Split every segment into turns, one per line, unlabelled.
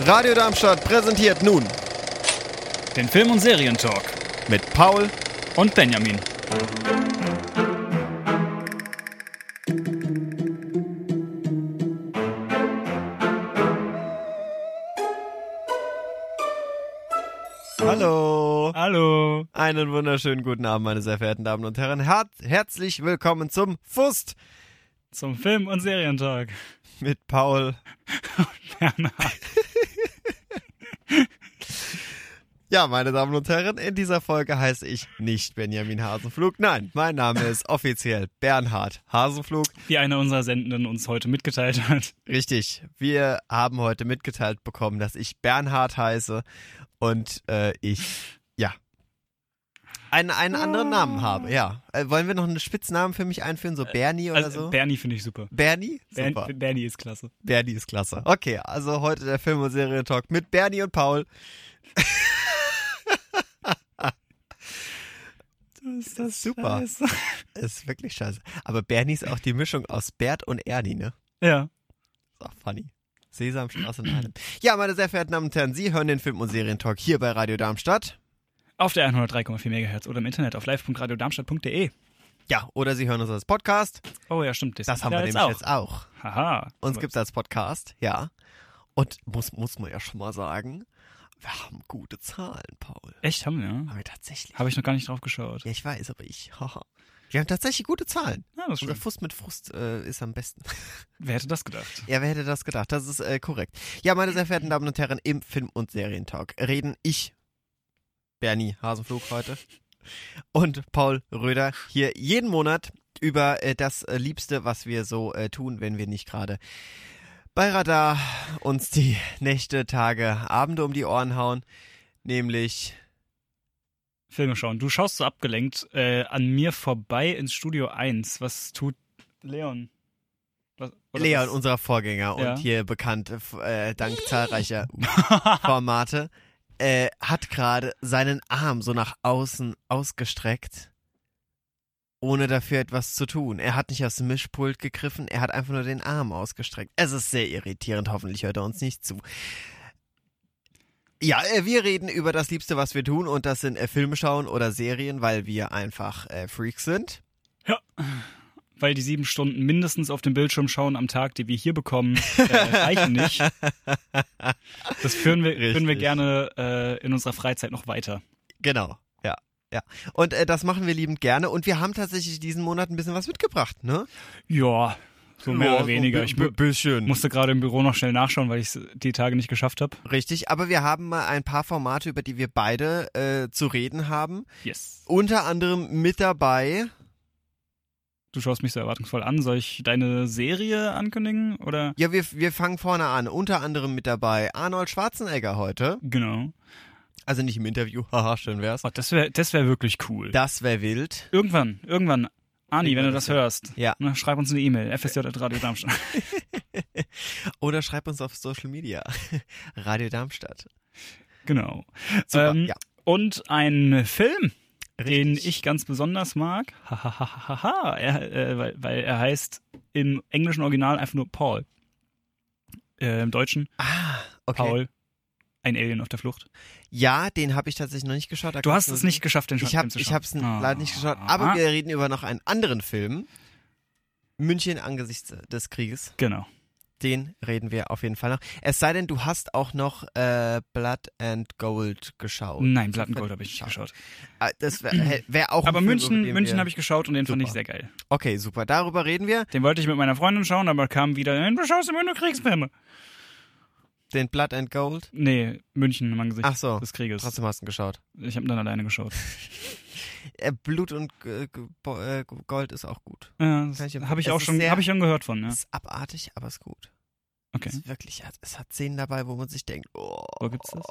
Radio Darmstadt präsentiert nun
Den Film- und Serientalk
mit Paul.
und Benjamin.
Hallo.
Hallo.
Einen wunderschönen guten Abend, meine sehr verehrten Damen und Herren. Her herzlich willkommen zum Fust
Zum Film- und Serientalk.
mit Paul.
Bernhard.
Ja, meine Damen und Herren, in dieser Folge heiße ich nicht Benjamin Hasenflug. Nein, mein Name ist offiziell Bernhard Hasenflug.
Wie einer unserer Sendenden uns heute mitgeteilt hat.
Richtig, wir haben heute mitgeteilt bekommen, dass ich Bernhard heiße und äh, ich, einen, einen anderen Namen habe. Ja, äh, wollen wir noch einen Spitznamen für mich einführen, so Bernie oder
Also,
so?
Bernie finde ich super.
Bernie?
Bern,
Super.
Bernie ist klasse.
Bernie ist klasse. Okay, also heute der Film- und Serientalk mit Bernie und Paul.
ist das
super.
scheiße.
Ist wirklich scheiße. Aber Bernie ist auch die Mischung aus Bert und Ernie, ne?
Ja.
Ist auch funny. Sesamstraße in einem. Ja, meine sehr verehrten Damen und Herren, Sie hören den Film- und Serientalk hier bei Radio Darmstadt.
Auf der 103,4 MHz oder im Internet auf live.radiodarmstadt.de.
Ja, oder Sie hören uns als Podcast.
Oh ja, stimmt.
Das haben wir nämlich
auch.
jetzt auch.
Haha.
Uns
Aber-
gibt's als Podcast, ja. Und muss, muss man ja schon mal sagen, wir haben gute Zahlen, Paul.
Echt, haben wir?
Haben wir tatsächlich.
Habe ich noch gar nicht drauf geschaut.
Ja, ich weiß, aber ich, haha. Wir haben tatsächlich gute Zahlen.
Ja, das
Unser. Frust mit Frust äh, ist am besten.
Wer hätte das gedacht?
Ja, wer hätte das gedacht? Das ist äh, korrekt. Ja, meine sehr verehrten Damen und Herren, im Film- und Serientalk reden ich, Bernie Hasenflug heute, und Paul Röder hier jeden Monat über äh, das äh, Liebste, was wir so äh, tun, wenn wir nicht gerade bei Radar uns die Nächte, Tage, Abende um die Ohren hauen, nämlich
Filme schauen. Du schaust so abgelenkt äh, an mir vorbei ins Studio 1. Was tut Leon? Was,
Leon,
was?
unser Vorgänger
Ja.
und hier bekannt äh, dank zahlreicher Formate, äh, hat gerade seinen Arm so nach außen ausgestreckt, ohne dafür etwas zu tun. Er hat nicht aus dem Mischpult gegriffen, er hat einfach nur den Arm ausgestreckt. Es ist sehr irritierend, hoffentlich hört er uns nicht zu. Ja, äh, wir reden über das Liebste, was wir tun, und das sind äh, Filme schauen oder Serien, weil wir einfach äh, Freaks sind.
Ja. Weil die sieben Stunden mindestens auf dem Bildschirm schauen am Tag, die wir hier bekommen, äh, reichen nicht. Das führen wir, führen wir gerne äh, in unserer Freizeit noch weiter.
Genau, ja. Ja, und äh, das machen wir liebend gerne und wir haben tatsächlich diesen Monat ein bisschen was mitgebracht, ne?
Ja, so mehr
Ja,
oder weniger. Ich
bisschen.
musste gerade im Büro noch schnell nachschauen, weil ich es die Tage nicht geschafft habe.
Richtig, aber wir haben mal ein paar Formate, über die wir beide äh, zu reden haben.
Yes.
Unter anderem mit dabei.
Du schaust mich so erwartungsvoll an. Soll ich deine Serie ankündigen? Oder?
Ja, wir, wir fangen vorne an. Unter anderem mit dabei Arnold Schwarzenegger heute.
Genau.
Also nicht im Interview, haha, schön wär's.
Oh, das wäre das wär wirklich cool.
Das wäre wild.
Irgendwann, irgendwann. Ani, wenn du das hörst,
Ja.
ne, schreib uns eine E-Mail. FSJ.radio Darmstadt.
Oder schreib uns auf Social Media. Radio Darmstadt.
genau.
Super,
Ähm,
ja.
Und ein Film, den
Richtig.
ich ganz besonders mag. Hahaha. er, äh, weil, weil er heißt im englischen Original einfach nur Paul. Äh, Im Deutschen
Ah, okay.
Paul. Ein Alien auf der Flucht.
Ja, den habe ich tatsächlich noch nicht geschaut. Da
Du hast es nicht geschafft, den
Ich
Film
habe
zu
ich
schauen.
hab's n-
Ah.
leider nicht geschaut, aber wir reden über noch einen anderen Film. München angesichts des Krieges.
Genau.
Den reden wir auf jeden Fall noch. Es sei denn, du hast auch noch äh, Blood and Gold geschaut.
Nein, Blood and Gold habe ich nicht geschaut.
Ah, Das wäre wär auch
Aber
ein Film,
München, München habe ich geschaut und den fand ich
Super.
sehr geil.
Okay, super. Darüber reden wir.
Den wollte ich mit meiner Freundin schauen, aber kam wieder, "Nein, du schaust immer nur Kriegsfilme.
Den Blood and Gold.
Nee, München im Angesicht
Ach so.
des Krieges.
Trotzdem hast du ihn geschaut.
Ich habe dann alleine geschaut.
Äh, Blut und äh, Gold ist auch gut.
Ja, das
ich-
habe ich
es
auch
ist
schon, habe ich schon gehört von, ja.
Ist abartig, aber ist gut.
Okay.
Ist wirklich, es hat Szenen dabei, wo man sich denkt, oh,
Wo gibt's das?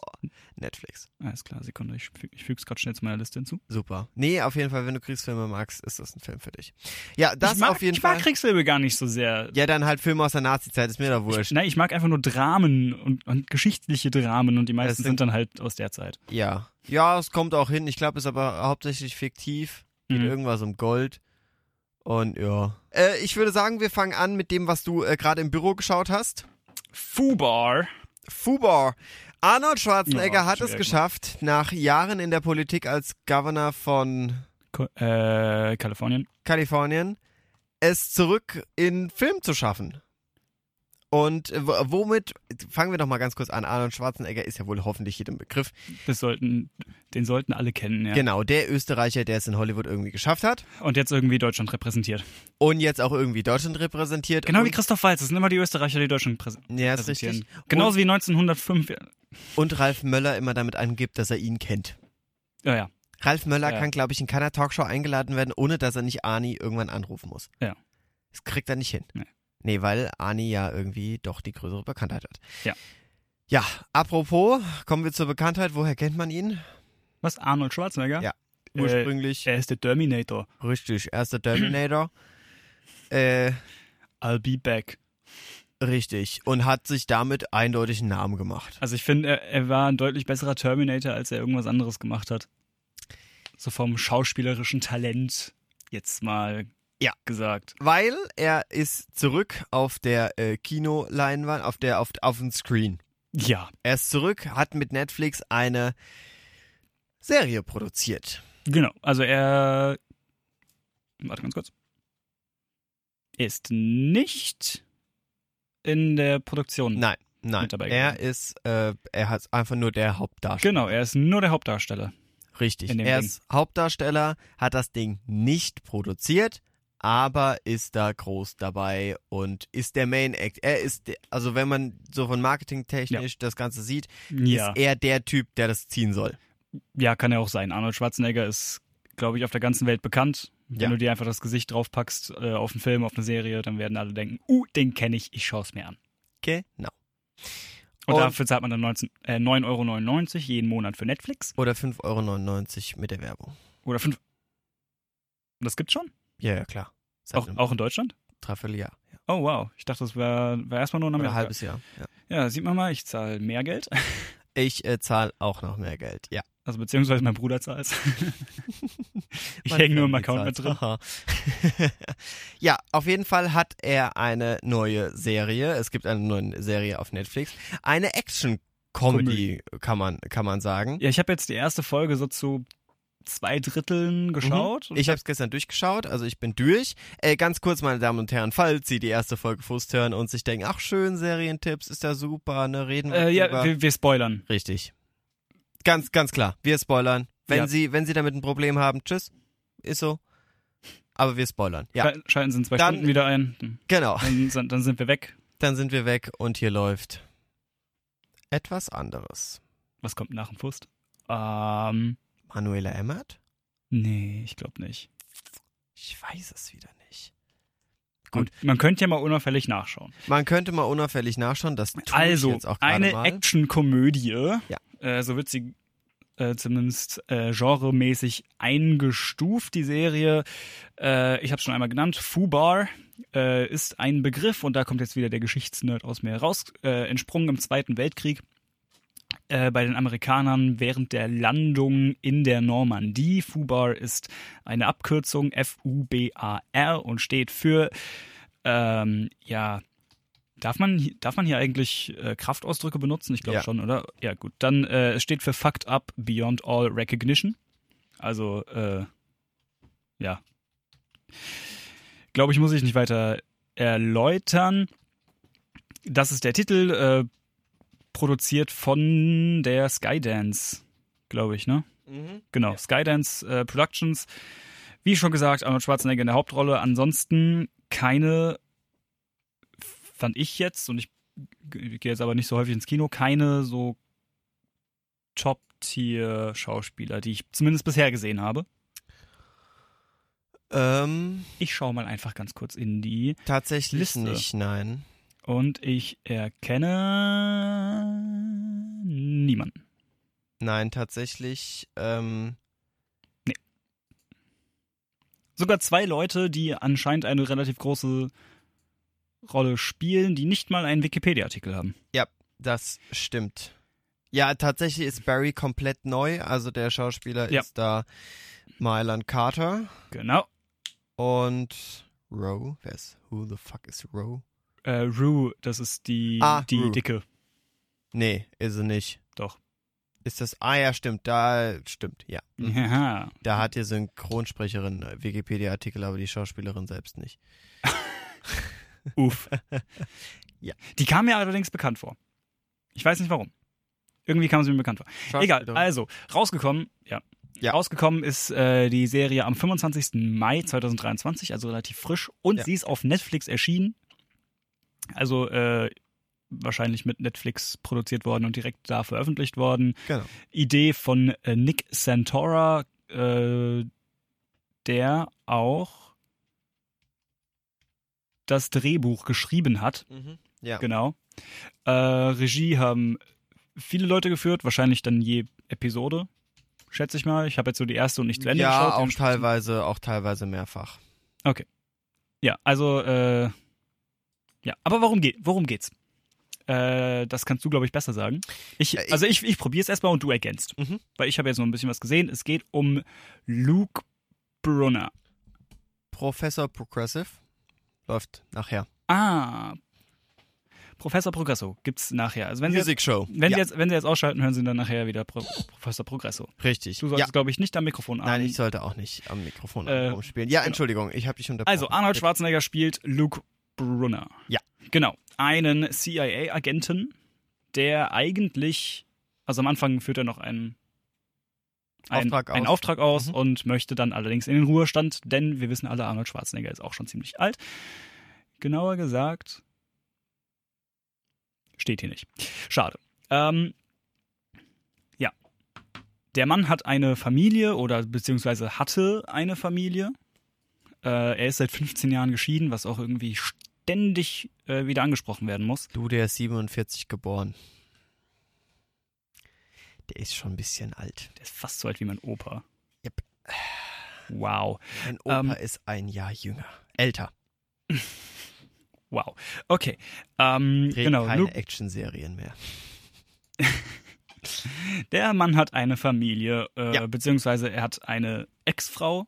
Netflix.
Alles klar, Sekunde, ich, füg- ich füge es gerade schnell zu meiner Liste hinzu.
Super. Nee, auf jeden Fall, wenn du Kriegsfilme magst, ist das ein Film für dich. Ja, das
ich mag,
auf jeden
ich
Fall.
mag Kriegsfilme gar nicht so sehr.
ja, dann halt Filme aus der Nazi-Zeit, ist mir da
Ich,
wurscht.
nein, ich mag einfach nur Dramen und, und geschichtliche Dramen und die meisten
sind-
sind dann halt aus der Zeit.
Ja. Ja, es kommt auch hin. Ich glaube, es ist aber hauptsächlich fiktiv. Geht
Mhm.
irgendwas um Gold. Und ja. Äh, ich würde sagen, wir fangen an mit dem, was du äh, gerade im Büro geschaut hast.
Fubar
Fubar. Arnold Schwarzenegger
Ja,
hat es geschafft, nach Jahren in der Politik als Governor von
Ko äh, Kalifornien.
Kalifornien, es zurück in Film zu schaffen. Und äh, womit, fangen wir doch mal ganz kurz an, Arnold Schwarzenegger ist ja wohl hoffentlich jedem Begriff.
Das sollten, den sollten alle kennen, ja.
Genau, der Österreicher, der es in Hollywood irgendwie geschafft hat
Und jetzt irgendwie Deutschland repräsentiert.
und jetzt auch irgendwie Deutschland repräsentiert.
Genau wie
und,
Christoph Waltz. Das sind immer die Österreicher, die Deutschland präs
Ja, ist richtig.
Genauso wie 1905.
Und Ralf Möller immer damit angibt, dass er ihn kennt.
Ja, ja.
Ralf Möller
Ja.
kann, glaube ich, in keiner Talkshow eingeladen werden, ohne dass er nicht Arnie irgendwann anrufen muss.
Ja.
Das kriegt er nicht hin.
Nee.
Nee, weil Arnie ja irgendwie doch die größere Bekanntheit hat.
Ja.
Ja, apropos, kommen wir zur Bekanntheit. Woher kennt man ihn?
Was? Arnold Schwarzenegger?
Ja.
Äh,
Ursprünglich,
Er ist der Terminator.
richtig, erster Terminator. äh,
I'll be back.
richtig. Und hat sich damit eindeutig einen Namen gemacht.
Also ich finde, er, er war ein deutlich besserer Terminator, als er irgendwas anderes gemacht hat. So vom schauspielerischen Talent jetzt mal
Ja.
gesagt.
Weil er ist zurück auf der äh, Kinoleinwand, auf der, auf, auf dem Screen.
Ja,
Er ist zurück, hat mit Netflix eine Serie produziert.
genau. Also er. Warte ganz kurz. Ist nicht in der Produktion.
Nein, nein.
Mit dabei
er ist, äh, er hat einfach nur der Hauptdarsteller.
Genau, er ist nur der Hauptdarsteller.
Richtig. Er
Ding.
ist Hauptdarsteller, hat das Ding nicht produziert, aber ist da groß dabei und ist der Main Act. Er ist, also wenn man so von marketingtechnisch das Ganze sieht,
Ja.
ist er der Typ, der das ziehen soll.
Ja, kann er auch sein. Arnold Schwarzenegger ist, glaube ich, auf der ganzen Welt bekannt. Wenn
Ja.
du dir einfach das Gesicht draufpackst äh, auf einen Film, auf eine Serie, dann werden alle denken, uh, den kenne ich, ich schaue es mir an.
Genau.
Und,
Und-
dafür zahlt man dann 19, äh, 9,99 Euro jeden Monat für Netflix.
Oder 5,99 Euro mit der Werbung.
Oder 5. Das gibt's schon?
Ja, ja, klar. Seit
Auch, auch in Deutschland?
Dreivierteljahr. Ja.
Oh, wow. Ich dachte, das wäre wär erstmal nur
ein halbes Jahr. Ja.
Ja, sieht man mal, ich zahle mehr Geld.
Ich äh, zahle auch noch mehr Geld. Ja.
Also beziehungsweise mein Bruder zahlt Ich
Meine
hänge nur im Account mit drin.
Ja, auf jeden Fall hat er eine neue Serie. Es gibt eine neue Serie auf Netflix. Eine Action-Comedy, kann man, kann man sagen.
Ja, ich habe jetzt die erste Folge so zu zwei Dritteln geschaut. und
Mhm. Ich habe es gestern durchgeschaut, also ich bin durch. Äh, ganz kurz, meine Damen und Herren, falls Sie die erste Folge Frust hören und sich denken, ach schön, Serientipps, ist ja super, ne, reden wir
äh, ja, wir, wir spoilern.
Richtig. Ganz, ganz klar. Wir spoilern. Wenn
Ja.
Sie, wenn Sie damit ein Problem haben, tschüss. Ist so. Aber wir spoilern. Ja,
Schal- Schalten Sie in zwei
Dann-
Stunden wieder ein.
genau.
Dann, sind- dann sind wir weg.
Dann sind wir weg und hier läuft etwas anderes.
Was kommt nach dem Frust? Ähm,
Manuela Emmert?
nee, ich glaube nicht.
Ich weiß es wieder nicht.
Gut. Man könnte ja mal unauffällig nachschauen.
Man könnte mal unauffällig nachschauen, das tue ich
Also,
jetzt auch
eine. Actionkomödie.
Ja.
Äh, so wird sie äh, zumindest äh, genremäßig eingestuft, die Serie. Äh, ich habe schon einmal genannt. Fubar äh, ist ein Begriff und da kommt jetzt wieder der Geschichtsnerd aus mir raus. Äh, entsprungen im Zweiten Weltkrieg äh, bei den Amerikanern während der Landung in der Normandie. FUBAR ist eine Abkürzung F-U-B-A-R und steht für ähm, ja Darf man, darf man hier eigentlich äh, Kraftausdrücke benutzen? Ich glaube
Ja.
schon, oder? Ja, gut. Dann äh, es steht für Fucked Up Beyond All Recognition. Also, äh, ja. Glaube ich, muss ich nicht weiter erläutern. Das ist der Titel, äh, produziert von der Skydance, glaube ich, ne?
Mhm.
Genau, Skydance äh, Productions. Wie schon gesagt, Arnold Schwarzenegger in der Hauptrolle. Ansonsten keine, fand ich jetzt, und ich gehe jetzt aber nicht so häufig ins Kino, keine so Top-Tier-Schauspieler, die ich zumindest bisher gesehen habe.
Ähm,
Ich schaue mal einfach ganz kurz in die
tatsächlich
Liste.
nicht, nein.
Und ich erkenne niemanden.
Nein, tatsächlich, ähm,
Sogar zwei Leute, die anscheinend eine relativ große Rolle spielen, die nicht mal einen Wikipedia-Artikel haben.
das stimmt. Ja, tatsächlich ist Barry komplett neu, also der Schauspieler
Ja.
ist da Mylan Carter
Genau.
und Roe, wer ist, who the fuck is Roe?
Äh, Rue, das ist die,
Ah,
die
Rue.
Dicke.
Nee, ist sie nicht.
Doch.
Ist das. Ah ja, stimmt. Da stimmt, ja. Mhm.
Ja.
Da hat die Synchronsprecherin äh, Wikipedia-Artikel, aber die Schauspielerin selbst nicht.
Uff.
Ja.
Die kam mir allerdings bekannt vor. Ich weiß nicht warum. Irgendwie kam sie mir bekannt vor. Egal, also, rausgekommen, ja.
Ja.
Rausgekommen ist äh, die Serie am 25. Mai 2023, also relativ frisch. Und
Ja.
sie ist auf Netflix erschienen. Also äh, wahrscheinlich mit Netflix produziert worden und direkt da veröffentlicht worden.
Genau.
Idee von äh, Nick Santora, äh, der auch das Drehbuch geschrieben hat.
Mhm. Ja.
Genau. Äh, Regie haben viele Leute geführt, wahrscheinlich dann je Episode, schätze ich mal. Ich habe jetzt so die erste und nicht zu Ende
ja,
geschaut.
auch
dementsprechend-
teilweise, auch teilweise mehrfach.
Ja, also, äh, ja, aber worum, geht, worum geht's? Äh, das kannst du, glaube ich, besser sagen. Ich,
Ja, ich-
also ich, ich probiere es erstmal und du ergänzt.
Mhm.
Weil ich habe jetzt noch ein bisschen was gesehen. Es geht um Luke Brunner.
Professor Progressive läuft nachher.
Ah, Professor Progresso gibt's nachher. Also wenn Sie, jetzt,
Music Show.
wenn,
ja,
Sie jetzt, wenn Sie jetzt ausschalten, hören Sie dann nachher wieder Pro Professor Progresso.
richtig.
Du
Ja.
solltest, glaube ich, nicht am Mikrofon
Nein,
an-
ich sollte auch nicht am Mikrofon
Äh,
rumspielen. Ja,
genau.
Entschuldigung, ich habe dich unterbrochen.
Also, Arnold Schwarzenegger spielt Luke Brunner.
Ja.
Genau. Einen CIA-Agenten, der eigentlich, also am Anfang führt er noch einen, einen
Auftrag
einen
aus.
Auftrag aus
Mhm.
und möchte dann allerdings in den Ruhestand, denn wir wissen alle, Arnold Schwarzenegger ist auch schon ziemlich alt. Genauer gesagt, steht hier nicht. Schade. Ähm, ja. Der Mann hat eine Familie oder beziehungsweise hatte eine Familie. Äh, er ist seit 15 Jahren geschieden, was auch irgendwie ständig äh, wieder angesprochen werden muss.
Du, der ist 47 geboren. Der ist schon ein bisschen alt.
Der ist fast so alt wie mein Opa.
Yep.
Wow.
Mein Opa
Ähm,
ist ein Jahr jünger. Älter.
Wow. Okay. Ähm,
Drehen
genau.
keine Actionserien mehr.
der Mann hat eine Familie, äh,
Ja.
beziehungsweise er hat eine Ex-Frau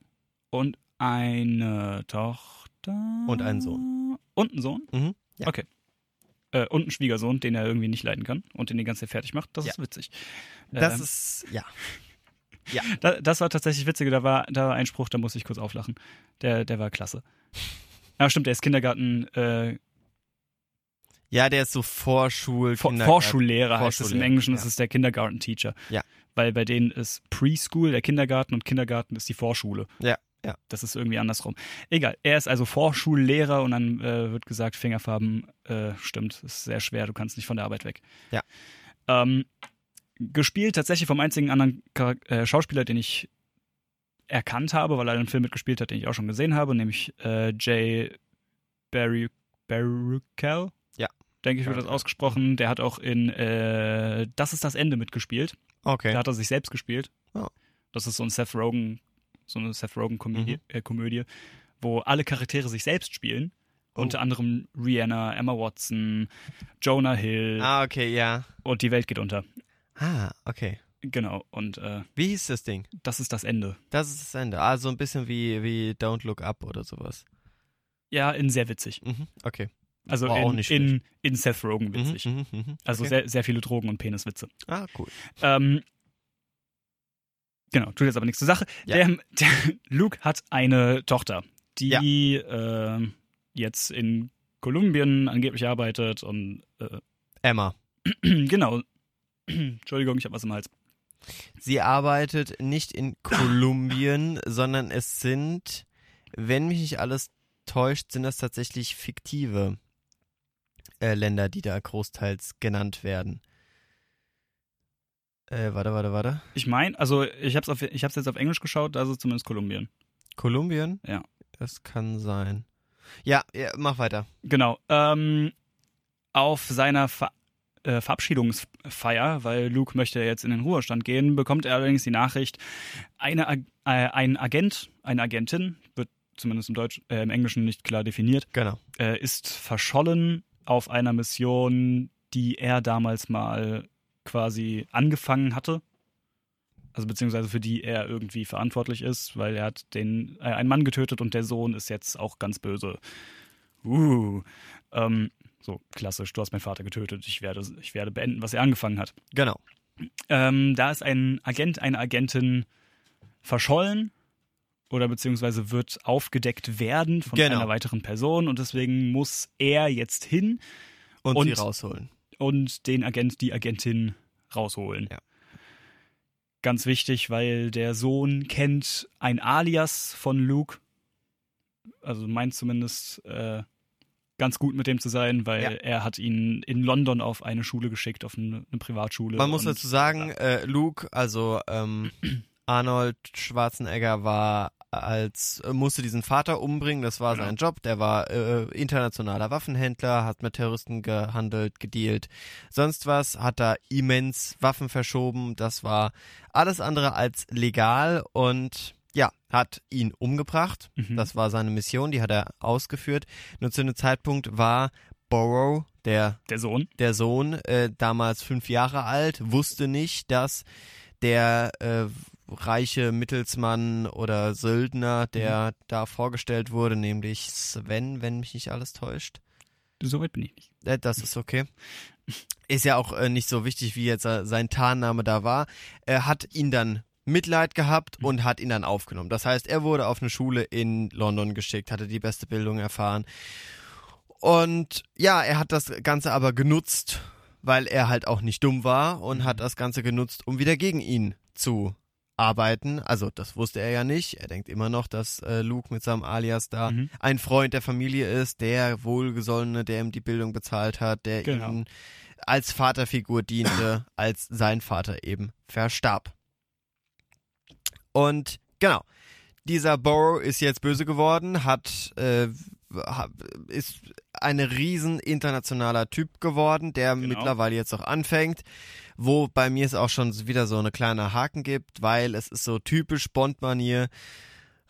und eine Tochter.
Und einen Sohn.
Und einen Sohn?
Mhm. Ja.
Okay. Äh, und einen Schwiegersohn, den er irgendwie nicht leiden kann und den die ganze Zeit fertig macht. Das
Ja.
ist witzig.
Das
Ähm,
ist, ja.
Da, das war tatsächlich witzig. Da war, da war ein Spruch, da musste ich kurz auflachen. Der, der war klasse. Ja, stimmt, der ist Kindergarten, äh,
Ja, der ist so Vorschul,
Vor,
Kindergarten-
Vorschullehrer heißt es im
Vorschullehrer,
Englischen, das
ja.
ist der Kindergarten-Teacher.
Ja.
Weil bei denen ist Preschool der Kindergarten und Kindergarten ist die Vorschule.
Ja, ja.
Das ist irgendwie andersrum. Egal, er ist also Vorschullehrer und dann äh, wird gesagt, Fingerfarben, äh, stimmt, ist sehr schwer, du kannst nicht von der Arbeit weg.
Ja.
Ähm, gespielt tatsächlich vom einzigen anderen Charak äh, Schauspieler, den ich erkannt habe, weil er einen Film mitgespielt hat, den ich auch schon gesehen habe, nämlich äh, Jay Barry Baruchel.
Ja.
Denke ich, wird das ausgesprochen. Der hat auch in äh, Das ist das Ende mitgespielt.
Okay.
Da hat er sich selbst gespielt.
Oh.
Das ist so ein Seth Rogen, so eine Seth Rogen-Komödie,
Mhm.
äh, Komödie, wo alle Charaktere sich selbst spielen.
Oh.
Unter anderem Rihanna, Emma Watson, Jonah Hill
Ah, okay, ja.
und die Welt geht unter.
Ah, okay.
Genau, und äh,
Wie hieß das Ding?
das ist das Ende.
Das ist das Ende. Ah, so ein bisschen wie, wie Don't Look Up oder sowas.
Ja, in sehr witzig.
Mhm, okay.
Also
War auch
in,
nicht
in, in Seth Rogen witzig.
Mhm, mhm, mhm.
Also
okay.
sehr, sehr viele Drogen und Peniswitze.
Ah, cool.
Ähm, genau, tut jetzt aber nichts zur Sache.
Ja.
Der, der Luke hat eine Tochter, die äh, jetzt in Kolumbien angeblich arbeitet und äh,
Emma.
genau. Entschuldigung, ich habe was im Hals.
Sie arbeitet nicht in Kolumbien, sondern es sind, wenn mich nicht alles täuscht, sind das tatsächlich fiktive äh, Länder, die da großteils genannt werden. Äh, warte, warte, warte.
Ich meine, also ich habe es ich hab's jetzt auf Englisch geschaut, da ist es zumindest Kolumbien.
Kolumbien?
Ja.
Das kann sein. Ja, ja mach weiter.
Genau. Ähm, auf seiner Ver äh, Verabschiedungsfeier, weil Luke möchte jetzt in den Ruhestand gehen, bekommt er allerdings die Nachricht, eine, äh, ein Agent, eine Agentin, wird zumindest im, Deutsch, äh, im Englischen nicht klar definiert,
Genau.
äh, ist verschollen auf einer Mission, die er damals mal quasi angefangen hatte. Also beziehungsweise für die er irgendwie verantwortlich ist, weil er hat den äh, einen Mann getötet und der Sohn ist jetzt auch ganz böse. Uh. Ähm, So klassisch, du hast meinen Vater getötet, ich werde, ich werde beenden, was er angefangen hat.
Genau.
Ähm, da ist ein Agent, eine Agentin verschollen oder beziehungsweise wird aufgedeckt werden von
Genau.
einer weiteren Person und deswegen muss er jetzt hin
Und,
Und-
sie rausholen.
Und den Agent, die Agentin rausholen.
Ja.
Ganz wichtig, weil der Sohn kennt ein Alias von Luke. Also meint zumindest äh, ganz gut mit dem zu sein, weil
Ja.
er hat ihn in London auf eine Schule geschickt, auf eine, eine Privatschule.
Man muss dazu sagen, äh, Luke, also ähm, Arnold Schwarzenegger war als äh, musste diesen Vater umbringen, das war
Genau.
sein Job, der war äh, internationaler Waffenhändler, hat mit Terroristen gehandelt, gedealt, sonst was, hat da immens Waffen verschoben, das war alles andere als legal und ja, hat ihn umgebracht.
Mhm.
Das war seine Mission, die hat er ausgeführt. Nur zu einem Zeitpunkt war Borrow, der
der Sohn.
der Sohn, äh, damals fünf Jahre alt, wusste nicht, dass der äh, reiche Mittelsmann oder Söldner, der da vorgestellt wurde, nämlich Sven, wenn mich nicht alles täuscht.
Soweit bin ich nicht.
Äh, das ist okay. Ist ja auch äh, nicht so wichtig, wie jetzt äh, sein Tarnname da war. Er hat ihn dann Mitleid gehabt und hat ihn dann aufgenommen. Das heißt, er wurde auf eine Schule in London geschickt, hatte die beste Bildung erfahren. Und ja, er hat das Ganze aber genutzt, weil er halt auch nicht dumm war und hat das Ganze genutzt, um wieder gegen ihn zu arbeiten. Also das wusste er ja nicht. Er denkt immer noch, dass äh, Luke mit seinem Alias da
Mhm.
ein Freund der Familie ist, der Wohlgesollene, der ihm die Bildung bezahlt hat, der
Genau.
ihm als Vaterfigur diente, als sein Vater eben verstarb. Und genau, dieser Borrow ist jetzt böse geworden, hat äh, ist ein riesen internationaler Typ geworden, der
Genau.
mittlerweile jetzt auch anfängt, wo bei mir es auch schon wieder so eine kleine Haken gibt, weil es ist so typisch Bond-Manier.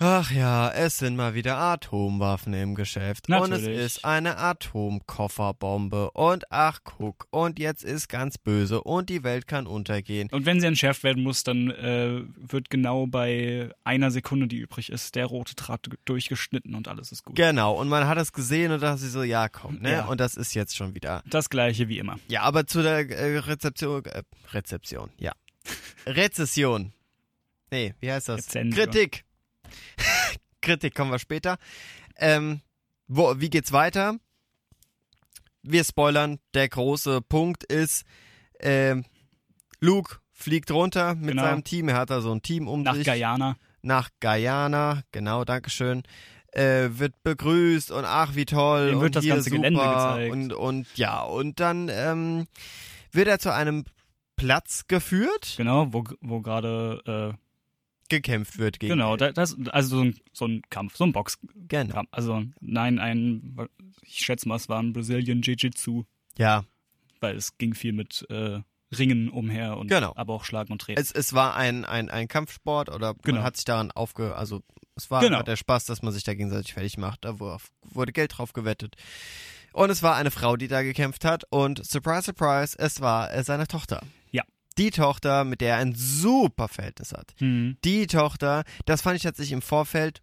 Ach ja, es sind mal wieder Atomwaffen im Geschäft. Und es
Natürlich.
ist eine Atomkofferbombe. Und ach guck, und jetzt ist ganz böse und die Welt kann untergehen.
Und wenn sie entschärft werden muss, dann äh, wird genau bei einer Sekunde, die übrig ist, der rote Draht durchgeschnitten und alles ist gut.
Genau, und man hat es gesehen und dachte sich so, ja komm, ne?
Ja.
Und das ist jetzt schon wieder.
Das gleiche wie immer.
Ja, aber zu der äh, Rezeption, äh, Rezeption, ja. Rezession. Nee, wie heißt das?
Rezension.
Kritik. Kritik kommen wir später. Ähm, wo, wie geht's weiter? Wir spoilern. Der große Punkt ist, ähm, Luke fliegt runter mit
Genau.
seinem Team. Er hat da so ein Team um
Nach
sich.
Guyana.
Nach Guyana. Genau, Dankeschön. Äh, wird begrüßt und ach, wie toll. Und
wird das
hier
ganze
super.
Gelände gezeigt.
Und, und ja, und dann ähm, wird er zu einem Platz geführt,
Genau, wo, wo gerade,
gekämpft wird gegen.
genau, da- das, also so ein, so ein Kampf, so ein Boxkampf.
Genau.
Also, nein, ein, ich schätze mal, es war ein Brazilian Jiu-Jitsu,
Ja,
weil es ging viel mit äh, Ringen umher und
Genau.
aber auch Schlagen und Treten.
es, es war ein, ein, ein Kampfsport oder
Genau.
man hat sich daran aufge... Also es war
Genau.
der Spaß, dass man sich da gegenseitig fertig macht. Da wurde, wurde Geld drauf gewettet. Und es war eine Frau, die da gekämpft hat und surprise, surprise, es war äh, seine Tochter. Die Tochter, mit der er ein super Verhältnis hat.
Hm.
Die Tochter, das fand ich tatsächlich im Vorfeld,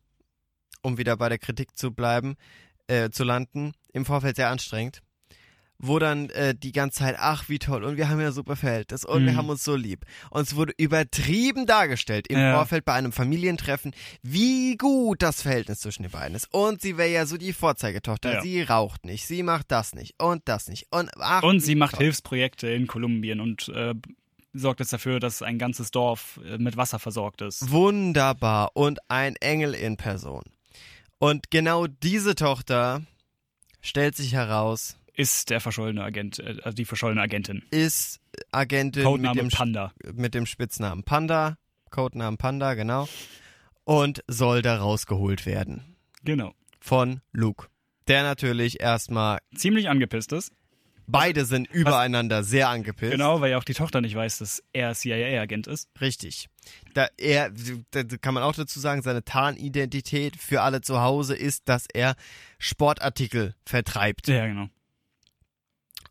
um wieder bei der Kritik zu bleiben, äh, zu landen, im Vorfeld sehr anstrengend. Wo dann äh, die ganze Zeit, ach wie toll, und wir haben ja super Verhältnis und wir
Mhm.
haben uns so lieb. Und es wurde übertrieben dargestellt im
Ja.
Vorfeld bei einem Familientreffen, wie gut das Verhältnis zwischen den beiden ist. Und sie wäre ja so die Vorzeigetochter.
Ja.
Sie raucht nicht, sie macht das nicht und das nicht. Und, ach,
Und sie macht
toll.
Hilfsprojekte in Kolumbien und äh, sorgt jetzt dafür, dass ein ganzes Dorf äh, mit Wasser versorgt ist.
Wunderbar und ein Engel in Person. Und genau diese Tochter stellt sich heraus,
Ist der verschollene Agent, äh, also die verschollene Agentin.
ist Agentin mit
Codename
dem,
Panda.
mit dem Spitznamen Panda, Codenamen Panda, genau, und soll da rausgeholt werden
Genau.
von Luke. Der natürlich erstmal,
Ziemlich angepisst ist.
Beide sind übereinander sehr angepisst.
Genau, weil ja auch die Tochter nicht weiß, dass er CIA-Agent ist.
Richtig. Da er, da kann man auch dazu sagen, seine Tarnidentität für alle zu Hause ist, dass er Sportartikel vertreibt.
Ja, genau.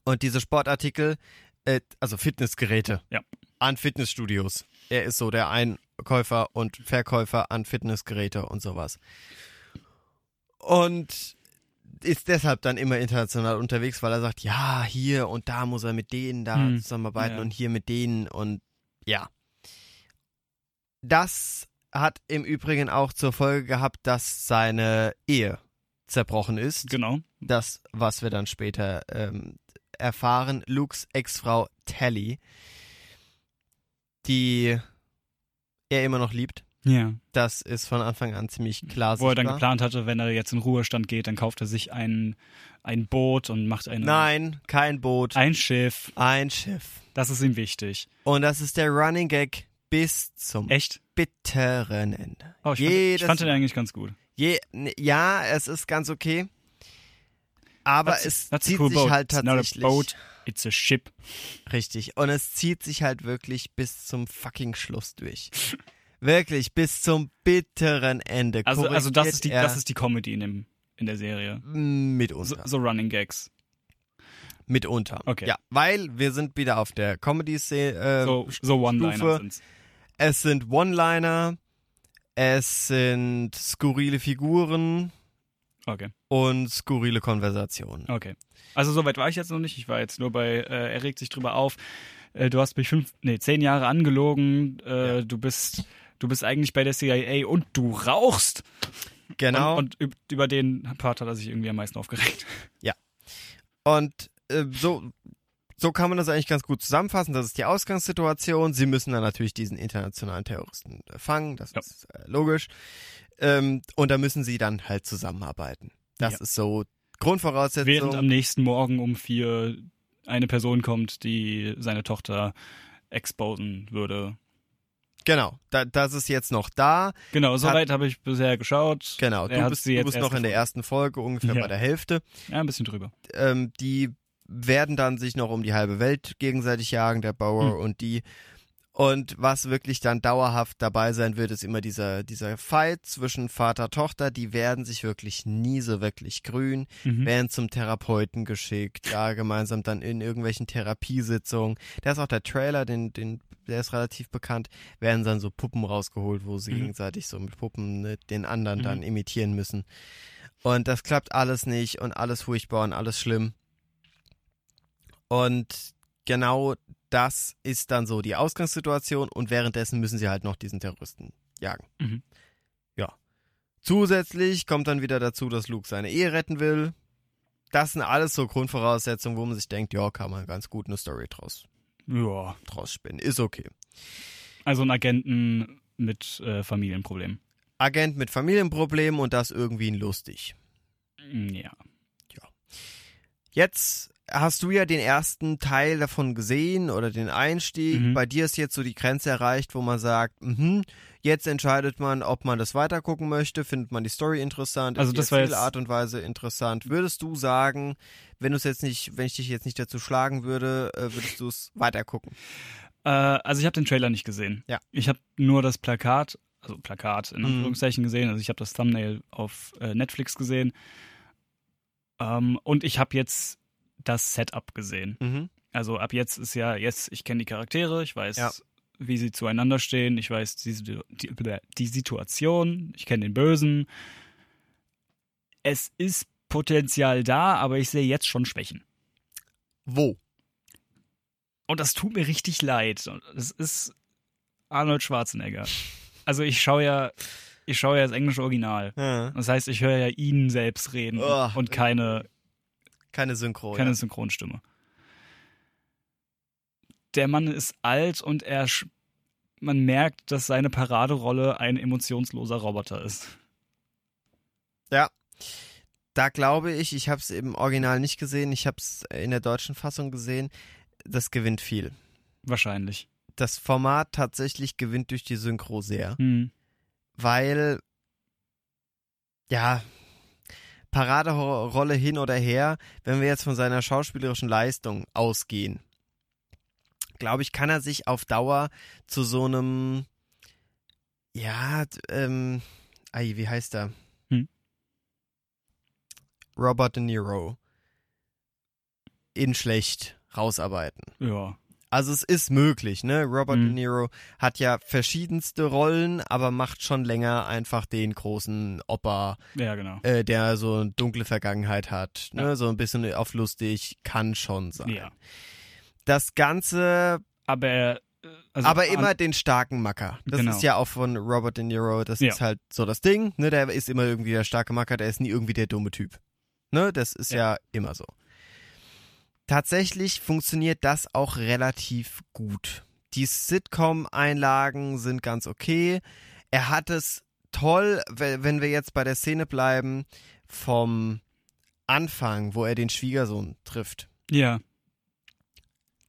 Und diese Sportartikel, äh, also Fitnessgeräte
Ja.
an Fitnessstudios. Er ist so der Einkäufer und Verkäufer an Fitnessgeräte und sowas. Und ist deshalb dann immer international unterwegs, weil er sagt, ja, hier und da muss er mit denen da
Hm,
zusammenarbeiten
ja.
und hier mit denen und ja. Das hat im Übrigen auch zur Folge gehabt, dass seine Ehe zerbrochen ist.
Genau.
Das, was wir dann später ähm, erfahren. Lukes Ex-Frau Tally, die er immer noch liebt.
Ja.
Das ist von Anfang an ziemlich klar
Wo er dann geplant hatte, wenn er jetzt in Ruhestand geht, dann kauft er sich ein, ein Boot und macht eine,
Nein, kein Boot,
ein Schiff.
ein Schiff.
Das ist ihm wichtig.
Und das ist der Running Gag bis zum
Echt?
bitteren Ende.
Oh, ich, fand, ich fand den eigentlich ganz gut.
Je, n- ja, es ist ganz okay. Aber
That's-
es
that's
zieht
cool
sich
boat.
halt
It's not a
tatsächlich.
boat. It's a ship.
Richtig. Und es zieht sich halt wirklich bis zum fucking Schluss durch. wirklich, bis zum bitteren Ende.
Also, also das ist die, das ist die Comedy in dem, in der Serie.
er mitunter.
So, so Running Gags.
mitunter.
Okay.
Ja, weil wir sind wieder auf der Comedy-Szene. Äh,
So, so One-Liner sind's.
Es sind One-Liner, es sind skurrile Figuren
Okay,
und skurrile Konversationen.
okay. Also soweit war ich jetzt noch nicht. Ich war jetzt nur bei, äh, er regt sich drüber auf. Äh, du hast mich fünf, nee, zehn Jahre angelogen. Äh,
Ja.
Du bist, du bist eigentlich bei der CIA und du rauchst.
Genau.
Und, und üb- über den Part hat er sich irgendwie am meisten aufgeregt.
Und äh, so, so kann man das eigentlich ganz gut zusammenfassen. Das ist die Ausgangssituation. Sie müssen dann natürlich diesen internationalen Terroristen äh, fangen. Das
Ja.
ist äh, logisch. Ähm, und da müssen sie dann halt zusammenarbeiten. Das
Ja.
ist so Grundvoraussetzung.
Während am nächsten Morgen um vier eine Person kommt, die seine Tochter exposen würde.
Genau. Da, das ist jetzt noch da.
Genau, soweit habe ich bisher geschaut.
Genau. Du bist, du bist noch in der ersten Folge, ungefähr
Ja.
bei der Hälfte.
Ja, ein bisschen drüber.
ähm, die werden dann sich noch um die halbe Welt gegenseitig jagen, der Bauer
Hm.
und die. Und was wirklich dann dauerhaft dabei sein wird, ist immer dieser, dieser Fight zwischen Vater Tochter. Die werden sich wirklich nie so wirklich grün,
Mhm.
werden zum Therapeuten geschickt, da gemeinsam dann in irgendwelchen Therapiesitzungen. Da ist auch der Trailer, den, den, der ist relativ bekannt, werden dann so Puppen rausgeholt, wo sie
Mhm.
gegenseitig so mit Puppen ne, den anderen
Mhm.
dann imitieren müssen. Und das klappt alles nicht und alles furchtbar und alles schlimm. Und genau das ist dann so die Ausgangssituation und währenddessen müssen sie halt noch diesen Terroristen jagen.
Mhm.
Ja. Zusätzlich kommt dann wieder dazu, dass Luke seine Ehe retten will. Das sind alles so Grundvoraussetzungen, wo man sich denkt, ja, kann man ganz gut eine Story draus,
Ja.
draus spinnen. Ist okay.
Also ein Agenten mit äh, Familienproblemen.
Agent mit Familienproblemen und das irgendwie lustig.
Mm, Ja.
Jetzt hast du ja den ersten Teil davon gesehen oder den Einstieg.
Mhm.
Bei dir ist jetzt so die Grenze erreicht, wo man sagt, mhm, jetzt entscheidet man, ob man das weitergucken möchte. Findet man die Story interessant?
Also
ist
das
die
jetzt-
Art und Weise interessant. Würdest du sagen, wenn du es jetzt nicht, wenn ich dich jetzt nicht dazu schlagen würde, äh, würdest du es weitergucken?
Äh, also ich habe den Trailer nicht gesehen.
Ja.
Ich habe nur das Plakat, also Plakat in
Mhm.
Anführungszeichen gesehen. Also ich habe das Thumbnail auf äh, Netflix gesehen. Ähm, und ich habe jetzt das Setup gesehen.
Mhm.
Also ab jetzt ist ja, jetzt, ich kenne die Charaktere, ich weiß,
Ja.
wie sie zueinander stehen, ich weiß die, die, die Situation, ich kenne den Bösen. Es ist Potenzial da, aber ich sehe jetzt schon Schwächen.
Wo?
Und das tut mir richtig leid. Es ist Arnold Schwarzenegger. Also ich schaue ja, ich schaue ja das englische Original.
Ja.
Das heißt, ich höre ja ihn selbst reden
Oh,
und keine,
Keine Synchro.
keine
ja.
Synchronstimme. Der Mann ist alt und er, man merkt, dass seine Paraderolle ein emotionsloser Roboter ist.
Da glaube ich, ich habe es im Original nicht gesehen, ich habe es in der deutschen Fassung gesehen. Das gewinnt viel.
Wahrscheinlich.
Das Format tatsächlich gewinnt durch die Synchro sehr,
Hm.
weil ja Paraderolle hin oder her, wenn wir jetzt von seiner schauspielerischen Leistung ausgehen, glaube ich, kann er sich auf Dauer zu so einem ja, ähm, ei, wie heißt er?
Hm?
Robert De Niro in schlecht rausarbeiten.
Ja.
Also es ist möglich, ne? Robert
Mhm.
De Niro hat ja verschiedenste Rollen, aber macht schon länger einfach den großen Opa,
Ja, genau.
äh, der so eine dunkle Vergangenheit hat, ne?
Ja.
So ein bisschen auf lustig, kann schon sein.
Ja.
Das Ganze,
Aber er. äh, Also
aber immer den starken Macker. Das
Genau.
ist ja auch von Robert De Niro, das
Ja.
ist halt so das Ding, ne? Der ist immer irgendwie der starke Macker, der ist nie irgendwie der dumme Typ. Ne? Das ist ja,
Ja.
immer so. Tatsächlich funktioniert das auch relativ gut. Die Sitcom-Einlagen sind ganz okay. Er hat es toll, we- wenn wir jetzt bei der Szene bleiben, vom Anfang, wo er den Schwiegersohn trifft.
Ja.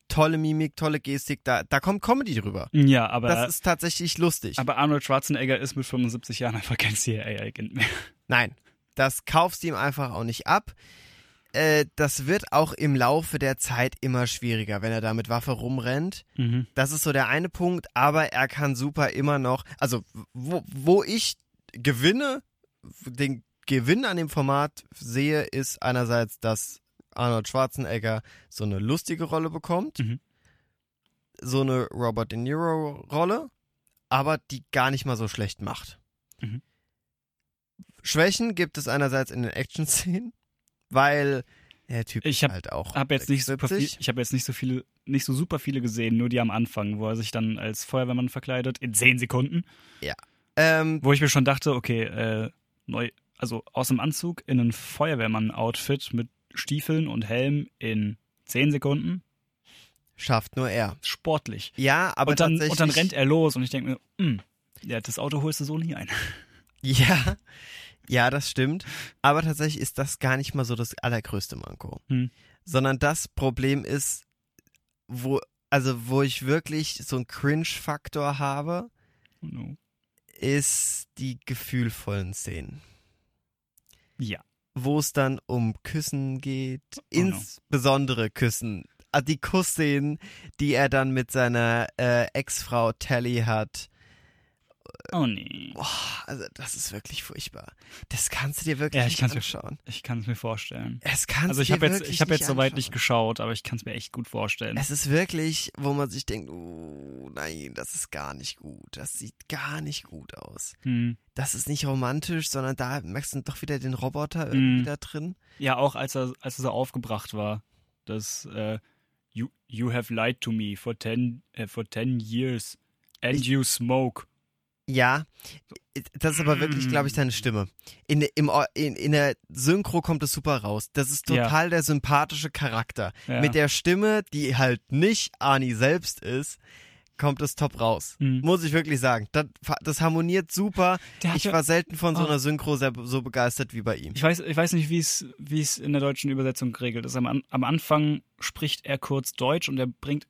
Tolle Mimik, tolle Gestik, da, da kommt Comedy drüber.
Ja, aber.
Das ist tatsächlich lustig.
aber Arnold Schwarzenegger ist mit 75 Jahren einfach kein CIA-Agent mehr.
Nein, das kaufst du ihm einfach auch nicht ab. Äh, das wird auch im Laufe der Zeit immer schwieriger, wenn er da mit Waffe rumrennt.
Mhm.
Das ist so der eine Punkt, aber er kann super immer noch, also wo, wo ich gewinne, den Gewinn an dem Format sehe, ist einerseits, dass Arnold Schwarzenegger so eine lustige Rolle bekommt,
Mhm.
so eine Robert De Niro Rolle, aber die gar nicht mal so schlecht macht.
Mhm.
Schwächen gibt es einerseits in den Action-Szenen, weil der Typ
Ich hab-
halt auch
Hab jetzt nicht super viel,
70.
ich habe jetzt nicht so viele, nicht so super viele gesehen, nur die am Anfang, wo er sich dann als Feuerwehrmann verkleidet in 10 Sekunden,
Ähm,
wo ich mir schon dachte, okay, äh, neu, also aus dem Anzug in ein Feuerwehrmann-Outfit mit Stiefeln und Helm in 10 Sekunden,
schafft nur er.
sportlich.
Ja, aber
und, dann,
tatsächlich.
und dann rennt er los und ich denke mir, hm, ja, das Auto holst du so nie ein.
Ja, ja, das stimmt. Aber tatsächlich ist das gar nicht mal so das allergrößte Manko.
Hm.
Sondern das Problem ist, wo, also wo ich wirklich so einen Cringe-Faktor habe,
Oh no.
ist die gefühlvollen Szenen.
Ja.
Wo es dann um Küssen geht,
Oh no.
insbesondere Küssen. Ah, Die Kussszenen, die er dann mit seiner äh, Ex-Frau Tally hat.
Oh nee.
Boah, also das ist wirklich furchtbar. Das kannst du dir wirklich
Ja, ich
nicht
kann's mir-
anschauen.
Ich kann es mir vorstellen.
Es kannst
Also ich habe jetzt, ich habe jetzt
nicht
soweit nicht
anschauen.
geschaut, aber ich kann es mir echt gut vorstellen.
Es ist wirklich, wo man sich denkt, oh, nein, das ist gar nicht gut. Das sieht gar nicht gut aus.
Hm.
Das ist nicht romantisch, sondern da merkst du doch wieder den Roboter irgendwie
Mhm.
da drin.
Ja, auch als er, als er so aufgebracht war, dass äh, you, you have lied to me for ten, äh, for ten years and
Ich-
you smoke.
Ja, das ist aber wirklich, glaube ich, seine Stimme. In, im, in, in der Synchro kommt es super raus. Das ist
Ja.
total der sympathische Charakter.
Ja.
Mit der Stimme, die halt nicht Ani selbst ist, kommt es top raus.
Mhm.
Muss ich wirklich sagen. Das, das harmoniert super. Ich
ja-
war selten von so
Oh.
einer Synchro sehr, so begeistert wie bei ihm.
Ich weiß, ich weiß nicht, wie es, wie es in der deutschen Übersetzung geregelt ist. Am, am Anfang spricht er kurz Deutsch und er bringt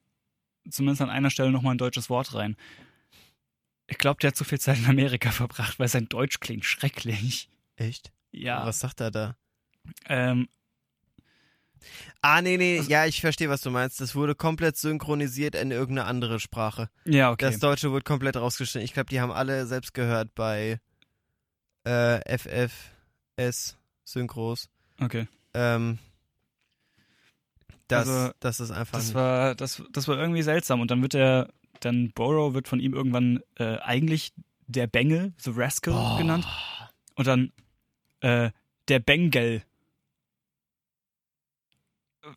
zumindest an einer Stelle nochmal ein deutsches Wort rein. Ich glaube, der hat zu viel Zeit in Amerika verbracht, weil sein Deutsch klingt schrecklich.
Echt?
Ja.
Was sagt er da?
Ähm,
Ah, nee, nee,
Also-
ja, ich verstehe, was du meinst. Das wurde komplett synchronisiert in irgendeine andere Sprache.
ja, okay.
Das Deutsche wurde komplett rausgeschnitten. Ich glaube, die haben alle selbst gehört bei äh, FFS Synchros.
okay.
Ähm, das,
Also,
das ist einfach
Das war, das, das war irgendwie seltsam. Und dann wird er, dann Borrow wird von ihm irgendwann äh, eigentlich der Bengel, The Rascal
Boah.
genannt. Und dann äh, der Bengal.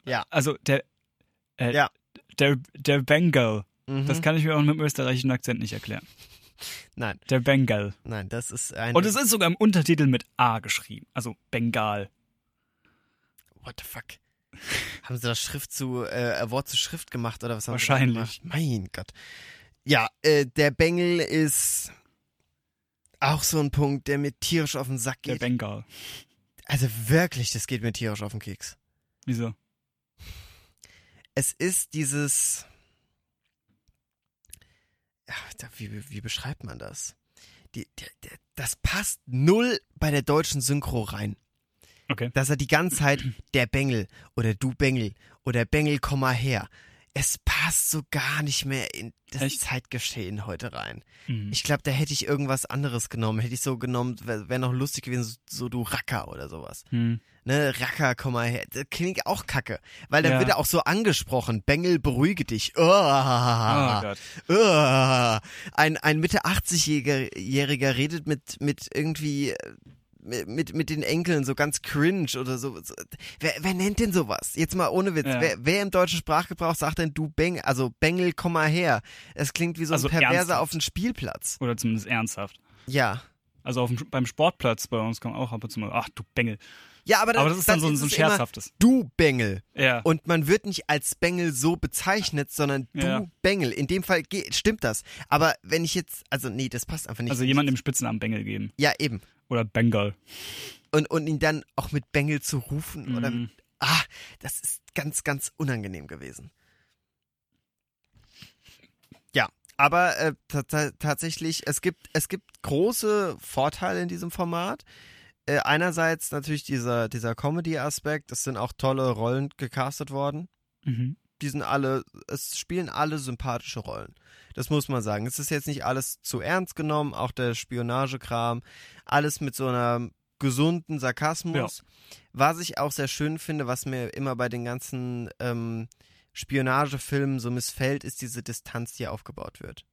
Ja.
Also der, äh,
Ja.
der, der Bengal.
Mhm.
Das kann ich mir auch mit dem österreichischen Akzent nicht erklären.
Nein,
Der Bengal.
nein, das ist ein.
Und es ist sogar im Untertitel mit A geschrieben. Also Bengal.
What the fuck? Haben sie das Schrift zu, äh, Wort zu Schrift gemacht oder was haben
Wahrscheinlich.
gemacht? Mein Gott. Ja, äh, der Bengel ist auch so ein Punkt, der mir tierisch auf den Sack
Der
geht.
Bengal.
Also wirklich, das geht mir tierisch auf den Keks.
Wieso?
Es ist dieses. Ja, wie, wie beschreibt man das? Die, der, der, das passt null bei der deutschen Synchro rein.
Okay.
Dass er die ganze Zeit der Bengel oder du Bengel oder Bengel, komm mal her. Es passt so gar nicht mehr in das
Echt?
Zeitgeschehen heute rein.
Mhm.
Ich glaube, da hätte ich irgendwas anderes genommen. Hätte ich so genommen, wäre wär noch lustig gewesen, so, so du Racker oder sowas.
Hm.
ne, Racker, komm mal her. Das klingt auch kacke. Weil dann
Ja.
wird er auch so angesprochen. Bengel, beruhige dich. Oh,
Oh Gott.
oh. Ein, ein Mitte 80-Jähriger redet mit, mit irgendwie, äh, mit, mit, den Enkeln so ganz cringe oder so. so. Wer, wer nennt denn sowas? Jetzt mal ohne Witz.
Ja.
Wer, wer im deutschen Sprachgebrauch sagt denn du Bengel, also Bengel, komm mal her? Es klingt wie so
Also
ein Perverser
ernsthaft.
auf dem Spielplatz.
Oder zumindest ernsthaft.
Ja.
Also auf dem, beim Sportplatz bei uns kommt auch ab und zu mal, ach du Bengel.
Ja, aber,
Aber das ist dann so, ein- so ein scherzhaftes.
Du Bengel.
Ja.
Und man wird nicht als Bengel so bezeichnet, sondern du
Ja.
Bengel. In dem Fall stimmt das. Aber wenn ich jetzt, also nee, das passt einfach nicht.
Also jemand dem Spitznamen Bengel geben.
ja, eben.
Oder Bengal.
Und, und ihn dann auch mit Bengel zu rufen oder
Mhm.
mit, ah, das ist ganz, ganz unangenehm gewesen. Ja, aber äh, ta- ta- tatsächlich, es gibt, es gibt große Vorteile in diesem Format. Äh, einerseits natürlich dieser, dieser Comedy-Aspekt, es sind auch tolle Rollen gecastet worden.
Mhm.
Die sind alle, es spielen alle sympathische Rollen. Das muss man sagen. Es ist jetzt nicht alles zu ernst genommen, auch der Spionagekram, alles mit so einer gesunden Sarkasmus. Was ich auch sehr schön finde, was mir immer bei den ganzen ähm, Spionagefilmen so missfällt, ist diese Distanz, die aufgebaut wird.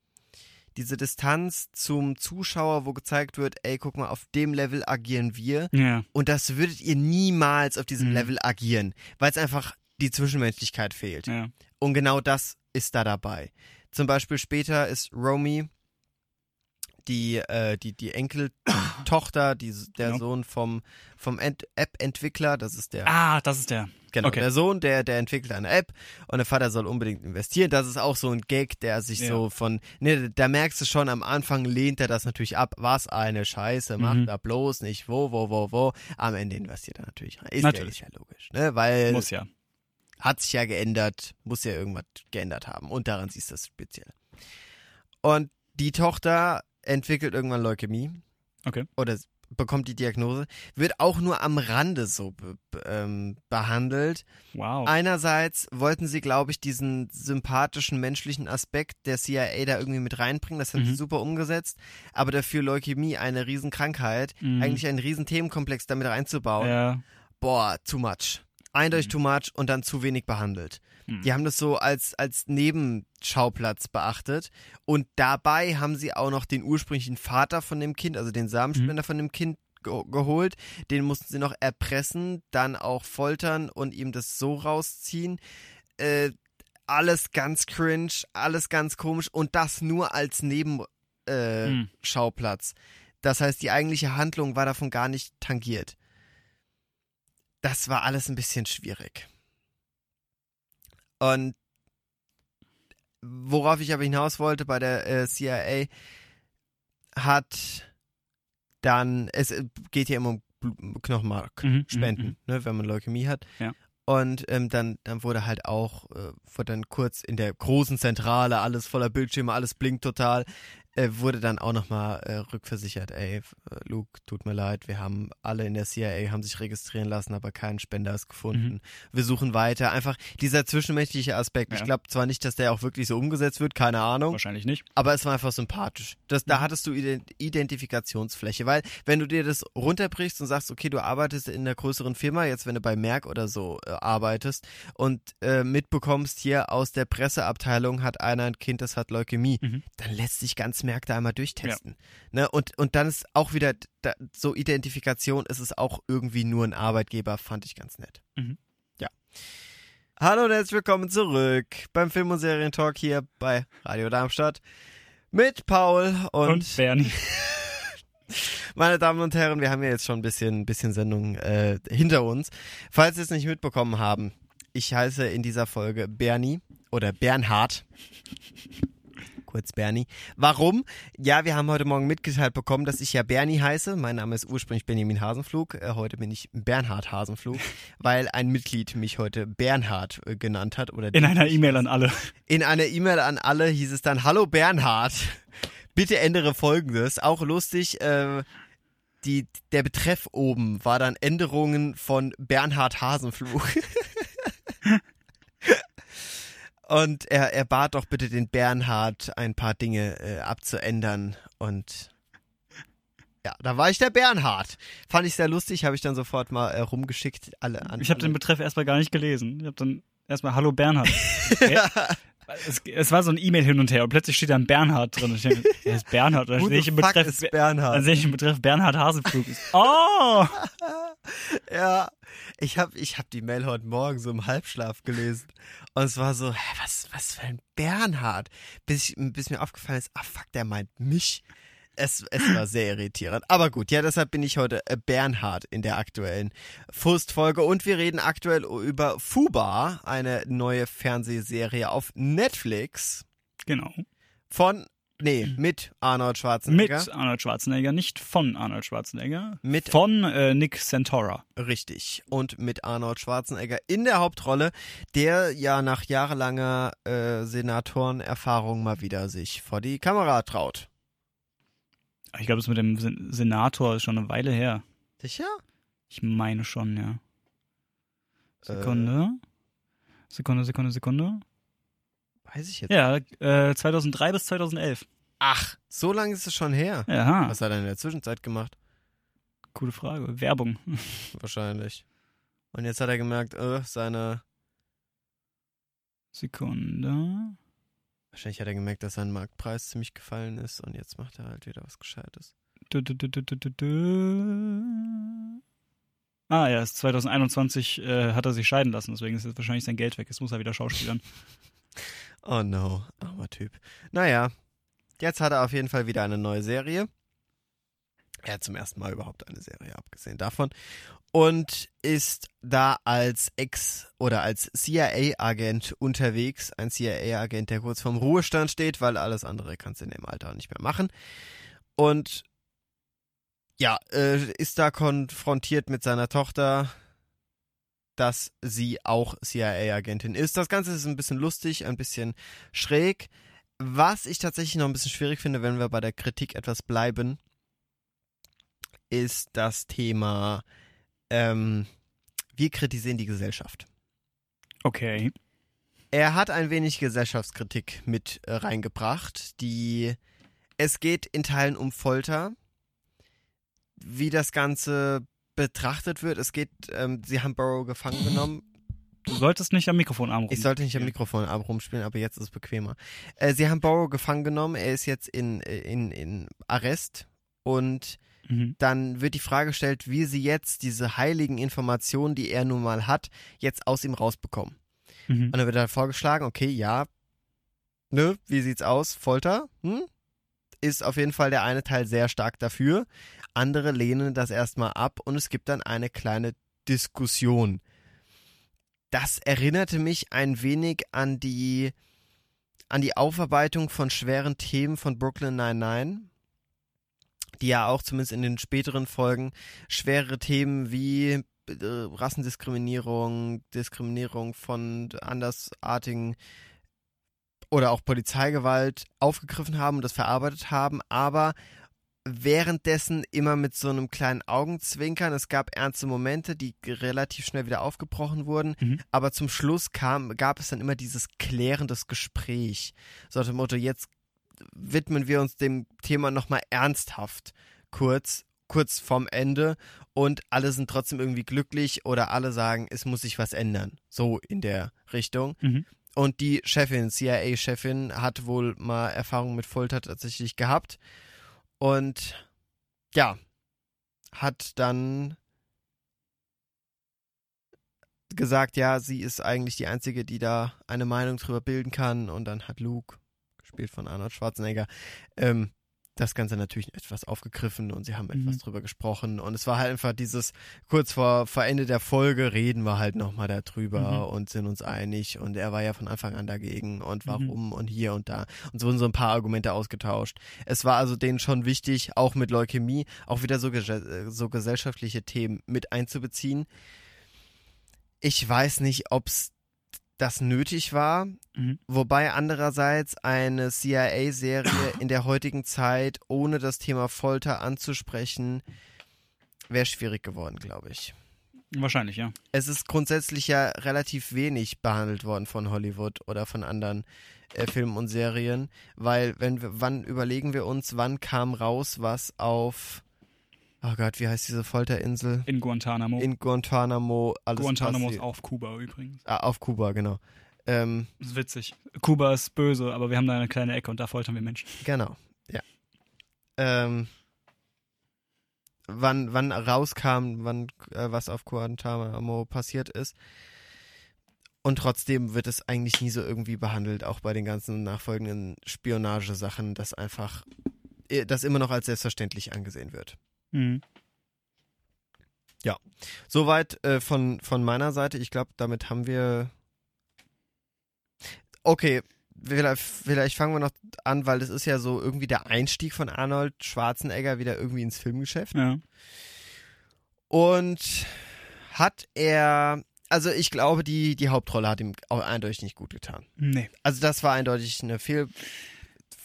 Diese Distanz zum Zuschauer, wo gezeigt wird, ey, guck mal, auf dem Level agieren wir.
Ja.
Und das würdet ihr niemals auf diesem
Mhm.
Level agieren, weil es einfach die Zwischenmenschlichkeit fehlt.
Ja.
Und genau das ist da dabei. Zum Beispiel später ist Romy die, äh, die, die Enkeltochter, die, der
Ja.
Sohn vom, vom Ent App-Entwickler, das ist der,
Ah, das ist der.
genau,
okay.
der Sohn, der, der entwickelt eine App und der Vater soll unbedingt investieren. Das ist auch so ein Gag, der sich
Ja.
so von, ne, da merkst du schon, am Anfang lehnt er das natürlich ab. Was eine Scheiße, macht
Mhm.
da bloß nicht, wo, wo, wo, wo. Am Ende investiert er natürlich rein. Ist
Natürlich.
ja logisch, ne, weil
Muss ja.
Hat sich ja geändert, muss ja irgendwas geändert haben. Und daran siehst du das speziell. Und die Tochter entwickelt irgendwann Leukämie.
Okay.
Oder bekommt die Diagnose. Wird auch nur am Rande so be ähm, behandelt.
Wow.
Einerseits wollten sie, glaube ich, diesen sympathischen menschlichen Aspekt der CIA da irgendwie mit reinbringen. Das haben sie
Mhm.
super umgesetzt. Aber dafür Leukämie, eine Riesenkrankheit,
Mhm.
eigentlich einen riesen Themenkomplex damit reinzubauen
Ja.
boah, too much. Eindeutig too much und dann zu wenig behandelt.
Mhm.
Die haben das so als, als Nebenschauplatz beachtet. Und dabei haben sie auch noch den ursprünglichen Vater von dem Kind, also den Samenspender von dem Kind ge geholt. Den mussten sie noch erpressen, dann auch foltern und ihm das so rausziehen. Äh, alles ganz cringe, alles ganz komisch und das nur als Nebenschauplatz. Äh,
Mhm.
Das heißt, die eigentliche Handlung war davon gar nicht tangiert. Das war alles ein bisschen schwierig. Und worauf ich aber hinaus wollte bei der äh, CIA, hat dann, es äh, geht ja immer um Blu- Knochenmark
Mhm, mhm,
spenden, ne, wenn man Leukämie hat.
Ja.
Und ähm, dann, dann wurde halt auch, äh, wurde dann kurz in der großen Zentrale, alles voller Bildschirme, alles blinkt total, äh, wurde dann auch nochmal äh, rückversichert, ey, äh, Luke, tut mir leid, wir haben alle in der CIA, haben sich registrieren lassen, aber keinen Spender ist gefunden.
Mhm.
Wir suchen weiter. Einfach dieser zwischenmenschliche Aspekt. Ich
Ja.
glaube zwar nicht, dass der auch wirklich so umgesetzt wird, keine Ahnung.
Wahrscheinlich nicht.
Aber es war einfach sympathisch. Das, da
Mhm.
hattest du Ident Identifikationsfläche, weil wenn du dir das runterbrichst und sagst, okay, du arbeitest in einer größeren Firma, jetzt wenn du bei Merck oder so äh, arbeitest und äh, mitbekommst, hier aus der Presseabteilung hat einer ein Kind, das hat Leukämie,
Mhm.
dann lässt sich ganz Da einmal durchtesten. Ne? Und, und dann ist auch wieder da, so Identifikation, ist es auch irgendwie nur ein Arbeitgeber, fand ich ganz nett.
Mhm.
Ja. Hallo und herzlich willkommen zurück beim Film- und Serientalk hier bei Radio Darmstadt mit Paul und,
Und, Bernie.
meine Damen und Herren, wir haben ja jetzt schon ein bisschen, bisschen Sendung äh, hinter uns. Falls Sie es nicht mitbekommen haben, ich heiße in dieser Folge Bernie oder Bernhard. Kurz Bernie. Warum? Ja, wir haben heute Morgen mitgeteilt bekommen, dass ich ja Bernie heiße. Mein Name ist ursprünglich Benjamin Hasenflug. Äh, heute bin ich Bernhard Hasenflug, weil ein Mitglied mich heute Bernhard äh, genannt hat. Oder
In einer E-Mail an alle.
in einer E-Mail an alle hieß es dann, Hallo Bernhard, bitte ändere folgendes. Auch lustig, äh, die, der Betreff oben war dann Änderungen von Bernhard Hasenflug. Und er, er bat doch bitte den Bernhard, ein paar Dinge äh, abzuändern. Und Ja, da war ich der Bernhard. Fand ich sehr lustig, habe ich dann sofort mal äh, rumgeschickt. Alle an,
Ich habe den Betreff erstmal gar nicht gelesen. Ich habe dann erstmal Hallo Bernhard. ja. es, es, war so ein E-Mail hin und her und plötzlich steht da ein Bernhard drin. Und ich denke, wer ist Bernhard? Dann sehe ich im Betreff,
ist Bernhard.
Dann sehe ich im Betreff Bernhard Hasenflug. Oh!
ja, ich habe ich hab die Mail heute Morgen so im Halbschlaf gelesen. Und es war so, hä, was, was für ein Bernhard? Bis, ich, bis mir aufgefallen ist, ah fuck, der meint mich. Es, es war sehr irritierend. Aber gut, ja, deshalb bin ich heute äh, Bernhard in der aktuellen Frustfolge. Und wir reden aktuell über Fuba, eine neue Fernsehserie auf Netflix.
Genau.
Von Nee, mit Arnold Schwarzenegger.
Mit Arnold Schwarzenegger, nicht von Arnold Schwarzenegger.
Mit
von äh, Nick Santora.
Richtig. Und mit Arnold Schwarzenegger in der Hauptrolle, der ja nach jahrelanger äh, Senatorenerfahrung mal wieder sich vor die Kamera traut.
Ich glaube, das mit dem Sen Senator ist schon eine Weile her.
Sicher?
Ich meine schon, ja. Sekunde. Äh. Sekunde, Sekunde, Sekunde.
Weiß ich jetzt.
Ja, äh, 2003 bis 2011.
Ach, so lange ist es schon her.
Ja.
Was hat er in der Zwischenzeit gemacht?
Gute Frage. Werbung.
Wahrscheinlich. Und jetzt hat er gemerkt, äh, seine.
Sekunde.
Wahrscheinlich hat er gemerkt, dass sein Marktpreis ziemlich gefallen ist und jetzt macht er halt wieder was Gescheites.
Du, du, du, ah ja, 2021 äh, hat er sich scheiden lassen, deswegen ist jetzt wahrscheinlich sein Geld weg. Jetzt muss er wieder schauspielern.
oh no, armer Typ. Naja, jetzt hat er auf jeden Fall wieder eine neue Serie. Er hat zum ersten Mal überhaupt eine Serie, abgesehen davon. Und ist da als Ex- oder als CIA-Agent unterwegs. Ein CIA-Agent, der kurz vorm Ruhestand steht, weil alles andere kannst du in dem Alter nicht mehr machen. Und ja, äh, ist da konfrontiert mit seiner Tochter, dass sie auch CIA-Agentin ist. Das Ganze ist ein bisschen lustig, ein bisschen schräg. Was ich tatsächlich noch ein bisschen schwierig finde, wenn wir bei der Kritik etwas bleiben, ist das Thema, ähm, wir kritisieren die Gesellschaft.
Okay.
Er hat ein wenig Gesellschaftskritik mit äh, reingebracht, die es geht in Teilen um Folter, wie das Ganze betrachtet wird. Es geht, ähm, sie haben Burrow gefangen genommen.
Du solltest nicht am Mikrofonarm rumspielen.
Ich sollte nicht am Mikrofonarm rumspielen, aber jetzt ist es bequemer. Äh, sie haben Burrow gefangen genommen. Er ist jetzt in, in, in Arrest und mhm. dann wird die Frage gestellt, wie sie jetzt diese heiligen Informationen, die er nun mal hat, jetzt aus ihm rausbekommen. Mhm. Und dann wird halt vorgeschlagen, okay, ja, ne, wie sieht's aus? Folter? Hm? Ist auf jeden Fall der eine Teil sehr stark dafür. Andere lehnen das erstmal ab und es gibt dann eine kleine Diskussion. Das erinnerte mich ein wenig an die an die Aufarbeitung von schweren Themen von Brooklyn 99, die ja auch zumindest in den späteren Folgen schwere Themen wie äh, Rassendiskriminierung, Diskriminierung von andersartigen oder auch Polizeigewalt aufgegriffen haben und das verarbeitet haben, aber währenddessen immer mit so einem kleinen Augenzwinkern. Es gab ernste Momente, die relativ schnell wieder aufgebrochen wurden, mhm. aber zum Schluss kam, gab es dann immer dieses klärendes Gespräch. So nach dem Motto, jetzt widmen wir uns dem Thema nochmal ernsthaft kurz, kurz vorm Ende und alle sind trotzdem irgendwie glücklich oder alle sagen, es muss sich was ändern. So in der Richtung. Mhm. Und die Chefin, CIA-Chefin, hat wohl mal Erfahrung mit Folter tatsächlich gehabt. Und ja, hat dann gesagt, ja, sie ist eigentlich die Einzige, die da eine Meinung drüber bilden kann. Und dann hat Luke, gespielt von Arnold Schwarzenegger, ähm, das Ganze natürlich etwas aufgegriffen und sie haben mhm. etwas drüber gesprochen. Und es war halt einfach dieses, kurz vor, vor Ende der Folge reden wir halt nochmal darüber mhm. und sind uns einig. Und er war ja von Anfang an dagegen und mhm. warum mhm. und hier und da. Und so wurden so ein paar Argumente ausgetauscht. Es war also denen schon wichtig, auch mit Leukämie, auch wieder so, so gesellschaftliche Themen mit einzubeziehen. Ich weiß nicht, ob es das nötig war, mhm. wobei andererseits eine CIA-Serie in der heutigen Zeit ohne das Thema Folter anzusprechen, wäre schwierig geworden, glaube ich.
Wahrscheinlich, ja.
Es ist grundsätzlich ja relativ wenig behandelt worden von Hollywood oder von anderen äh, Filmen und Serien, weil wenn wir, wann überlegen wir uns, wann kam raus, was auf oh Gott, wie heißt diese Folterinsel?
In Guantanamo.
In Guantanamo. Alles
Guantanamo ist auf Kuba übrigens.
Ah, auf Kuba, genau. Ähm,
Das ist witzig. Kuba ist böse, aber wir haben da eine kleine Ecke und da foltern wir Menschen.
genau, ja. Ähm, wann, wann rauskam, wann äh, was auf Guantanamo passiert ist. Und trotzdem wird es eigentlich nie so irgendwie behandelt, auch bei den ganzen nachfolgenden Spionagesachen, dass einfach äh, das immer noch als selbstverständlich angesehen wird.
Mhm.
Soweit äh, von, von meiner Seite. Ich glaube, damit haben wir. Okay, vielleicht, vielleicht fangen wir noch an, weil das ist ja so irgendwie der Einstieg von Arnold Schwarzenegger wieder irgendwie ins Filmgeschäft.
Ja.
Und hat er. Also ich glaube, die, die Hauptrolle hat ihm auch eindeutig nicht gut getan.
Nee.
Also das war eindeutig eine Fehl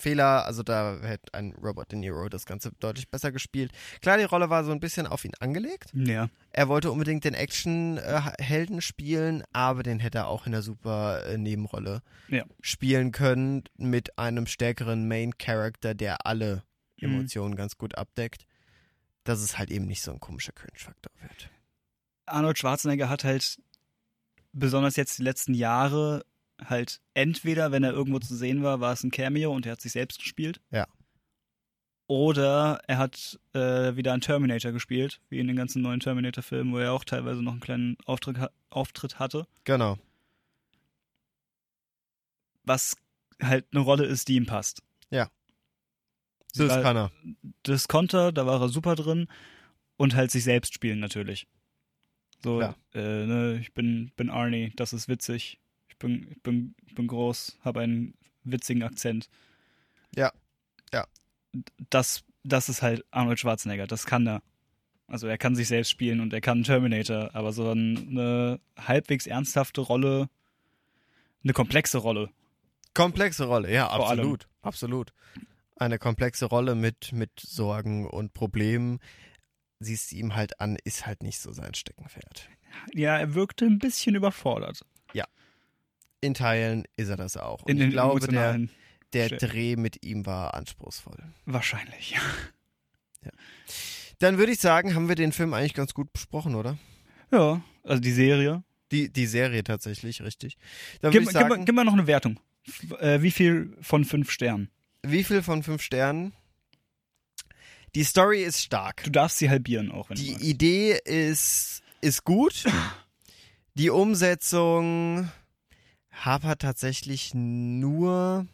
Fehler. Also da hätte ein Robert De Niro das Ganze deutlich besser gespielt. Klar, die Rolle war so ein bisschen auf ihn angelegt.
Ja.
Er wollte unbedingt den Action-Helden spielen, aber den hätte er auch in der super Nebenrolle
Ja.
spielen können mit einem stärkeren Main-Character, der alle
Mhm.
Emotionen ganz gut abdeckt. Dass es halt eben nicht so ein komischer Cringe-Faktor wird.
Arnold Schwarzenegger hat halt besonders jetzt die letzten Jahre halt entweder, wenn er irgendwo zu sehen war, war es ein Cameo und er hat sich selbst gespielt.
Ja.
Oder er hat äh, wieder einen Terminator gespielt, wie in den ganzen neuen Terminator-Filmen, wo er auch teilweise noch einen kleinen Auftritt, ha- Auftritt hatte.
Genau.
Was halt eine Rolle ist, die ihm passt.
So das
Weil-
kann er.
Das konnte, er, da war er super drin und halt sich selbst spielen natürlich. So,
Klar.
äh, ne, ich bin, bin Arnie, das ist witzig. Ich bin, ich bin, bin groß, habe einen witzigen Akzent.
Ja. Ja.
Das, das ist halt Arnold Schwarzenegger, das kann er. Also er kann sich selbst spielen und er kann Terminator, aber so eine halbwegs ernsthafte Rolle, eine komplexe Rolle.
Komplexe Rolle, ja,
Vor allem.
absolut. Absolut. Eine komplexe Rolle mit, mit Sorgen und Problemen. Siehst du ihm halt an, ist halt nicht so sein Steckenpferd.
Ja, er wirkte ein bisschen überfordert.
In Teilen ist er das auch. Und
In
ich glaube, der, der. Dreh mit ihm war anspruchsvoll.
wahrscheinlich.
Dann würde ich sagen, haben wir den Film eigentlich ganz gut besprochen, oder?
Ja, also die Serie.
Die, die Serie tatsächlich, richtig. Dann
Gib,
ich
gib,
sagen,
gib mal noch eine Wertung. Äh, wie viel von fünf Sternen?
wie viel von fünf Sternen? Die Story ist stark.
Du darfst sie halbieren auch, wenn
Die. Idee ist, ist gut. Die Umsetzung hapert tatsächlich nur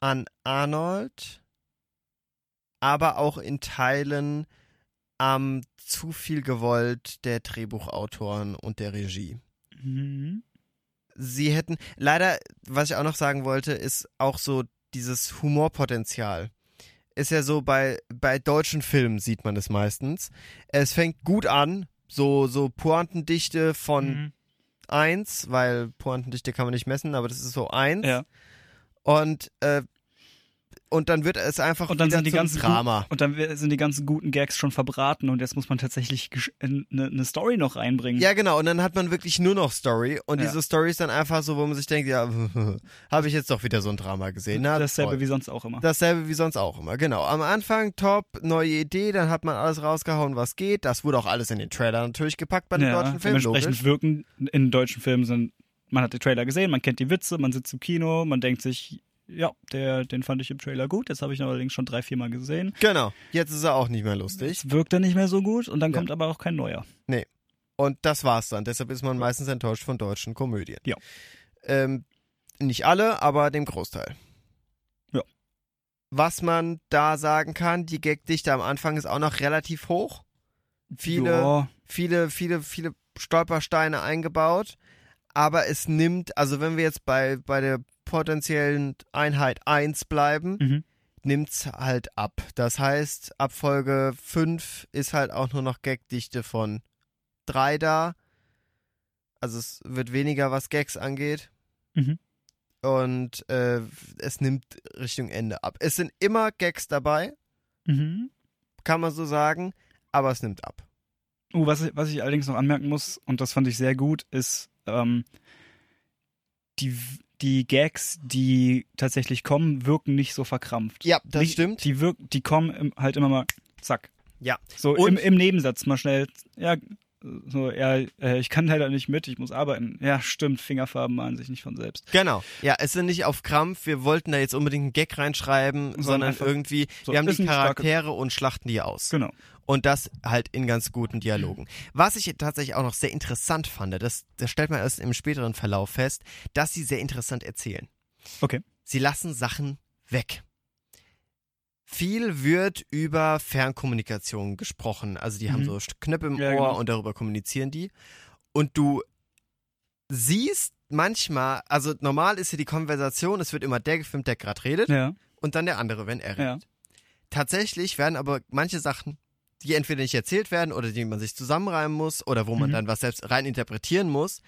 an Arnold, aber auch in Teilen am zu viel gewollt der Drehbuchautoren und der Regie.
Mhm.
Sie hätten, leider, was ich auch noch sagen wollte, ist auch so dieses Humorpotenzial. Ist ja so bei, bei deutschen Filmen sieht man es meistens. Es fängt gut an, so, so Pointendichte von
Mhm.
1, weil Pointendichte kann man nicht messen, aber das ist so 1.
Ja.
Und, äh, und dann wird es einfach
Und dann sind die ganzen
Drama.
Und dann sind die ganzen guten Gags schon verbraten und jetzt muss man tatsächlich eine ne Story noch reinbringen.
Ja, genau. Und dann hat man wirklich nur noch Story. Und
Ja.
diese Story ist dann einfach so, wo man sich denkt, ja, habe ich jetzt doch wieder so ein Drama gesehen. Na,
Dasselbe
toll.
wie sonst auch immer.
Dasselbe wie sonst auch immer, genau. Am Anfang top, neue Idee, dann hat man alles rausgehauen, was geht. Das wurde auch alles in den Trailer natürlich gepackt bei den
ja,
deutschen Filmen,
dementsprechend
logisch.
wirken in deutschen Filmen sind, man hat die Trailer gesehen, man kennt die Witze, man sitzt im Kino, man denkt sich, ja, der, den fand ich im Trailer gut, jetzt habe ich ihn allerdings schon drei, vier Mal gesehen.
Genau, jetzt ist er auch nicht mehr lustig.
Jetzt wirkt er nicht mehr so gut und dann
Ja.
kommt aber auch kein neuer.
Und das war's dann. Deshalb ist man meistens enttäuscht von deutschen Komödien.
Ja.
Ähm, nicht alle, aber dem Großteil.
Ja.
Was man da sagen kann, die Gagdichte am Anfang ist auch noch relativ hoch. Viele,
Ja,
viele, viele, viele Stolpersteine eingebaut. Aber es nimmt, also wenn wir jetzt bei, bei der potenziellen Einheit 1 bleiben,
mhm.
nimmt's halt ab. Das heißt, ab Folge 5 ist halt auch nur noch Gagdichte von 3 da. Also es wird weniger, was Gags angeht.
Mhm.
Und äh, es nimmt Richtung Ende ab. Es sind immer Gags dabei,
Mhm.
kann man so sagen, aber es nimmt ab.
Uh, was, ich- was ich allerdings noch anmerken muss, und das fand ich sehr gut, ist ähm, die, die Gags, die tatsächlich kommen, wirken nicht so verkrampft.
Ja, das
nicht,
stimmt.
Die, wirk, die kommen halt immer mal, zack.
Ja.
So im, im Nebensatz mal schnell, ja, so, ja, äh, ich kann leider nicht mit, ich muss arbeiten. Ja, stimmt, Fingerfarben malen sich nicht von selbst.
Genau. Ja, es sind nicht auf Krampf, wir wollten da jetzt unbedingt einen Gag reinschreiben, sondern,
einfach
irgendwie,
so,
wir haben die
ein starke-
Charaktere und schlachten die aus.
Genau.
Und das halt in ganz guten Dialogen. Was ich tatsächlich auch noch sehr interessant fand, das, das stellt man erst im späteren Verlauf fest, dass sie sehr interessant erzählen.
Okay.
Sie lassen Sachen weg. Viel wird über Fernkommunikation gesprochen. Also die haben
Mhm.
so Knöpfe im
Ja,
Ohr
genau.
und darüber kommunizieren die. Und du siehst manchmal, also normal ist hier die Konversation, es wird immer der gefilmt, der gerade redet
Ja.
und dann der andere, wenn er redet.
Ja.
Tatsächlich werden aber manche Sachen, die entweder nicht erzählt werden oder die man sich zusammenreimen muss oder wo man
Mhm.
dann was selbst rein interpretieren muss,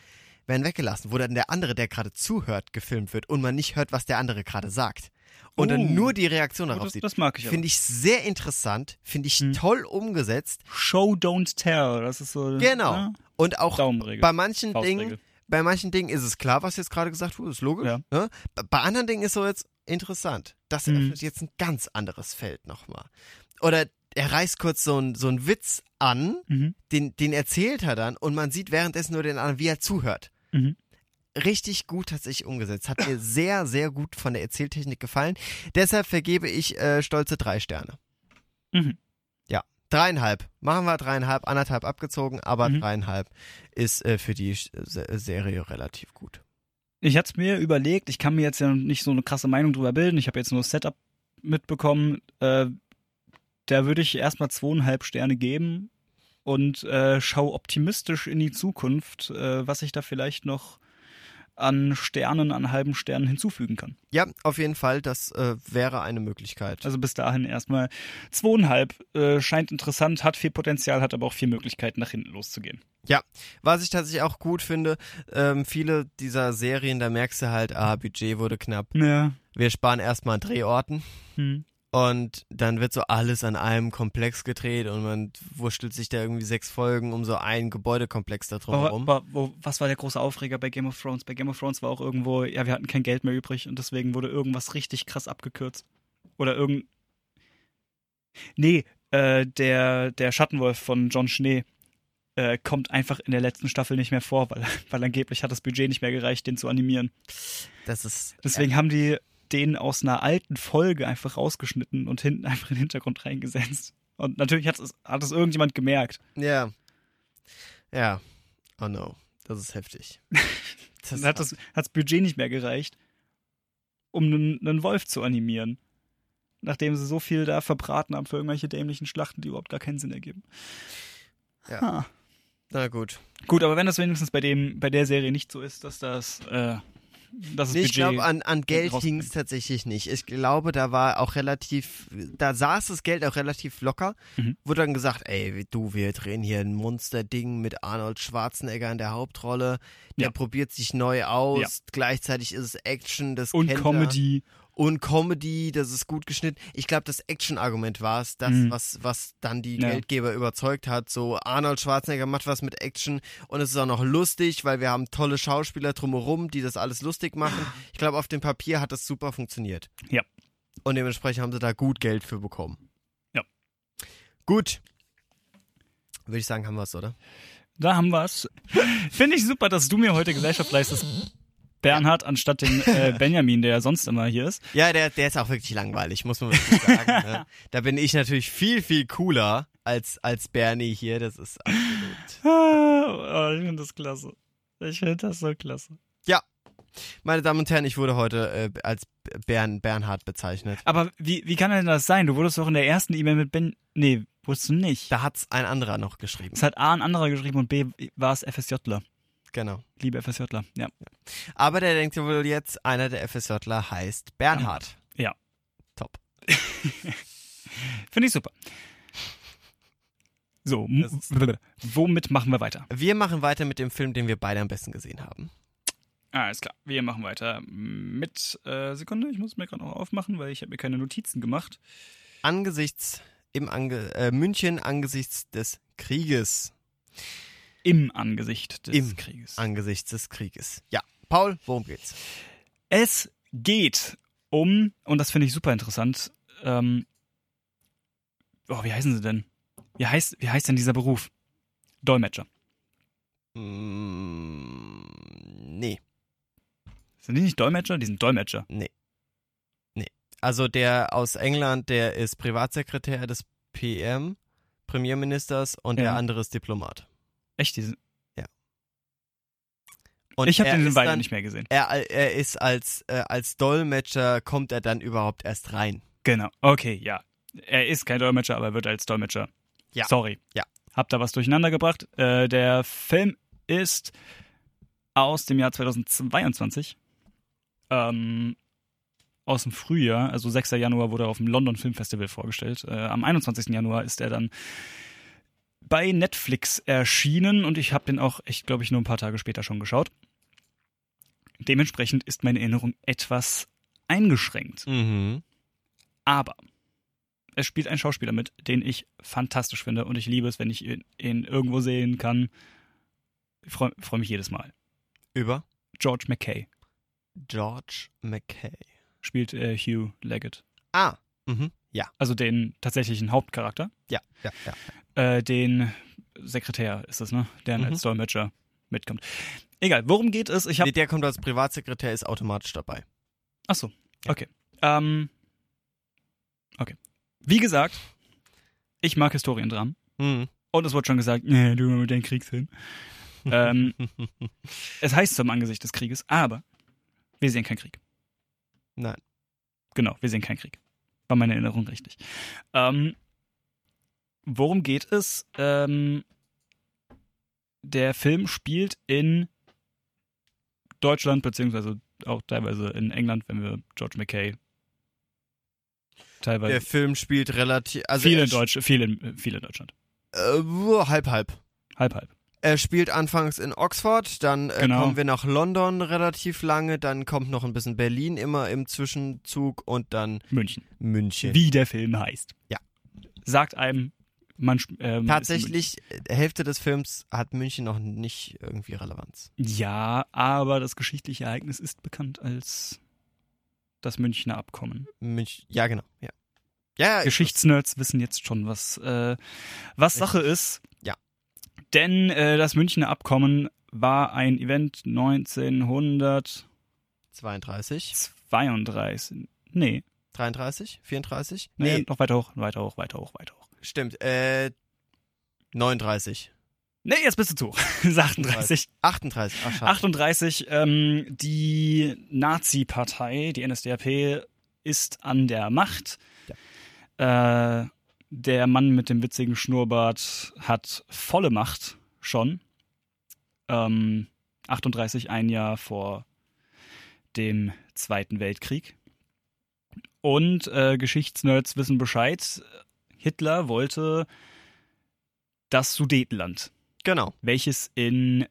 werden weggelassen, wo dann der andere, der gerade zuhört, gefilmt wird und man nicht hört, was der andere gerade sagt. Und
Oh.
dann nur die Reaktion
Oh,
darauf
das,
sieht.
das mag ich.
Finde ich sehr interessant, finde ich
Mhm.
toll umgesetzt.
Show, don't tell. Das ist so.
Genau.
Ja,
Und auch bei manchen. Dingen, bei manchen Dingen ist es klar, was jetzt gerade gesagt wurde, ist logisch.
Ja.
Ne? Bei- anderen Dingen ist so jetzt interessant. Das
Mhm.
eröffnet jetzt ein ganz anderes Feld nochmal. Oder er reißt kurz so einen so einen Witz an,
Mhm.
den, den erzählt er dann und man sieht währenddessen nur den anderen, wie er zuhört.
Mhm.
Richtig gut tatsächlich umgesetzt. Hat mir sehr, sehr gut von der Erzähltechnik gefallen. Deshalb vergebe ich äh, stolze drei Sterne.
Mhm.
Ja, dreieinhalb. Machen wir dreieinhalb, anderthalb abgezogen, aber
Mhm.
dreieinhalb ist äh, für die Se Serie relativ gut.
Ich hatte mir überlegt, ich kann mir jetzt ja nicht so eine krasse Meinung drüber bilden. Ich habe jetzt nur das Setup mitbekommen. Äh, da würde ich erstmal zweieinhalb Sterne geben und äh, schau optimistisch in die Zukunft, äh, was ich da vielleicht noch an Sternen, an halben Sternen hinzufügen kann.
Ja, auf jeden Fall, das äh, wäre eine Möglichkeit.
Also bis dahin erstmal zweieinhalb. Äh, scheint interessant, hat viel Potenzial, hat aber auch viel Möglichkeiten, nach hinten loszugehen.
Was ich tatsächlich auch gut finde, ähm, viele dieser Serien, da merkst du halt, ah, Budget wurde knapp.
Ja.
Wir sparen erstmal an Drehorten.
Hm.
Und dann wird so alles an einem Komplex gedreht und man wurschtelt sich da irgendwie sechs Folgen um so einen Gebäudekomplex da drum
Aber,
herum.
aber was war der große Aufreger bei Game of Thrones? Bei Game of Thrones war auch irgendwo, ja, wir hatten kein Geld mehr übrig und deswegen wurde irgendwas richtig krass abgekürzt. Oder irgend. Nee, äh, der, der Schattenwolf von John Schnee äh, kommt einfach in der letzten Staffel nicht mehr vor, weil, weil angeblich hat das Budget nicht mehr gereicht, den zu animieren.
Das ist.
Deswegen haben die den aus einer alten Folge einfach rausgeschnitten und hinten einfach in den Hintergrund reingesetzt. Und natürlich hat es, hat es irgendjemand gemerkt.
Ja. Ja. Oh no. Das ist heftig. Das
hat das, hat das Budget nicht mehr gereicht, um einen, einen Wolf zu animieren. Nachdem sie so viel da verbraten haben für irgendwelche dämlichen Schlachten, die überhaupt gar keinen Sinn ergeben.
Ja.
Ha.
Na gut.
Gut, aber wenn das wenigstens bei dem, bei der Serie nicht so ist, dass das, äh, das
Nee, ich glaube, an, an Geld hing es tatsächlich nicht. Ich glaube, da war auch relativ, da saß das Geld auch relativ locker.
Mhm.
Wurde dann gesagt, ey, du, wir drehen hier ein Monsterding mit Arnold Schwarzenegger in der Hauptrolle. Der
Ja.
probiert sich neu aus.
Ja.
Gleichzeitig ist es Action, das
und
kennt er.
Comedy.
Und Comedy, das ist gut geschnitten. Ich glaube, das Action-Argument war es, das,
Mhm.
was, was dann die
Ja.
Geldgeber überzeugt hat. So, Arnold Schwarzenegger macht was mit Action und es ist auch noch lustig, weil wir haben tolle Schauspieler drumherum, die das alles lustig machen. Ich glaube, auf dem Papier hat das super funktioniert.
Ja.
Und dementsprechend haben sie da gut Geld für bekommen.
Ja.
Gut. Würde ich sagen, haben wir es, oder?
Da haben wir's. Finde ich super, dass du mir heute Gesellschaft leistest, Bernhard, anstatt den äh, Benjamin, der ja sonst immer hier ist.
Ja, der, der ist auch wirklich langweilig, muss man wirklich sagen. ne? Da bin ich natürlich viel, viel cooler als, als Bernie hier. Das ist absolut.
Oh, ich finde das klasse. Ich finde das so klasse.
Meine Damen und Herren, ich wurde heute äh, als Bern, Bernhard bezeichnet.
Aber wie, wie kann denn das sein? Du wurdest doch in der ersten E-Mail mit Ben. Nee, wurdest du nicht.
Da hat's ein anderer noch geschrieben.
Es hat A ein anderer geschrieben und B war es FSJler.
Genau.
Liebe FSJler, ja.
Aber der denkt ja wohl jetzt, einer der FSJler heißt Bernhard.
Ja.
Top.
Finde ich super. So, womit machen wir weiter?
Wir machen weiter mit dem Film, den wir beide am besten gesehen haben.
Alles klar, wir machen weiter mit, äh, Sekunde, ich muss mir gerade noch aufmachen, weil ich habe mir keine Notizen gemacht.
Angesichts im Ange äh, München angesichts des Krieges.
Im Angesicht des
Im
Krieges.
Angesichts des Krieges. Ja. Paul, worum geht's?
Es geht um, und das finde ich super interessant, ähm, oh, wie heißen sie denn? Wie heißt, wie heißt denn dieser Beruf? Dolmetscher.
Mm, nee.
Sind die nicht Dolmetscher? Die sind Dolmetscher.
Also der aus England, der ist Privatsekretär des PM, Premierministers und
Ja.
der andere ist Diplomat.
Echt? Die sind,
Und
ich habe den beiden nicht mehr gesehen.
Er, er ist als, äh, als Dolmetscher, kommt er dann überhaupt erst rein.
Genau. Okay, ja. Er ist kein Dolmetscher, aber er wird als Dolmetscher.
Ja.
Sorry.
Ja.
Hab da was durcheinander gebracht. Äh, der Film ist aus dem Jahr 2022. Ähm, aus dem Frühjahr, also 6. Januar wurde er auf dem London Film Festival vorgestellt. Äh, am 21. Januar ist er dann bei Netflix erschienen und ich habe den auch, ich glaube ich, nur ein paar Tage später schon geschaut. Dementsprechend ist meine Erinnerung etwas eingeschränkt.
Mhm.
Aber es spielt ein Schauspieler mit, den ich fantastisch finde und ich liebe es, wenn ich ihn, ihn irgendwo sehen kann. Ich freue freu mich jedes Mal.
Über
George McKay
George McKay.
spielt äh, Hugh Leggett.
Ah, mhm. ja,
Also den tatsächlichen Hauptcharakter.
ja, ja, ja.
Äh, den Sekretär ist es, ne? Der
Mhm.
als Dolmetscher mitkommt. Egal, worum geht es? Ich habe
Nee, der kommt als Privatsekretär, ist automatisch dabei.
Ach so,
Ja.
okay. Ähm, okay. Wie gesagt, ich mag Historiendramen.
Mhm.
Und es wurde schon gesagt, nee, du mit deinem Kriegsfilm. ähm, es heißt zum Angesicht des Krieges, aber wir sehen keinen Krieg.
Nein.
Genau, wir sehen keinen Krieg. War meine Erinnerung richtig. Ähm, worum geht es? Ähm, der Film spielt in Deutschland, beziehungsweise auch teilweise in England, wenn wir George McKay teilweise
Der Film spielt relativ, also
viel, in Deutsch, viel, in, viel in Deutschland.
Äh, halb, halb.
Halb, halb.
Er spielt anfangs in Oxford, dann äh,
Genau.
kommen wir nach London relativ lange, dann kommt noch ein bisschen Berlin immer im Zwischenzug und dann
München.
München.
Wie der Film heißt.
Ja.
Sagt einem, man. Ähm,
Tatsächlich, äh, Hälfte des Films hat München noch nicht irgendwie Relevanz.
Ja, aber das geschichtliche Ereignis ist bekannt als das Münchner Abkommen.
München, ja, genau. Ja, ja
Geschichtsnerds wissen jetzt schon, was, äh, was Sache ist.
Ja.
Denn äh, das Münchner Abkommen war ein Event 1932.
32,
Nee,
33, 34?
nee,
Nee,
noch weiter hoch, weiter hoch, weiter hoch, weiter hoch.
Stimmt. Äh, 39.
Nee, jetzt bist du zu. hoch. 38.
38, ach schade.
38, ähm, die Nazi-Partei, die NSDAP, ist an der Macht. Äh, der Mann mit dem witzigen Schnurrbart hat volle Macht schon. Ähm, 38, ein Jahr vor dem Zweiten Weltkrieg. Und äh, Geschichtsnerds wissen Bescheid. Hitler wollte das Sudetenland,
Genau,
welches in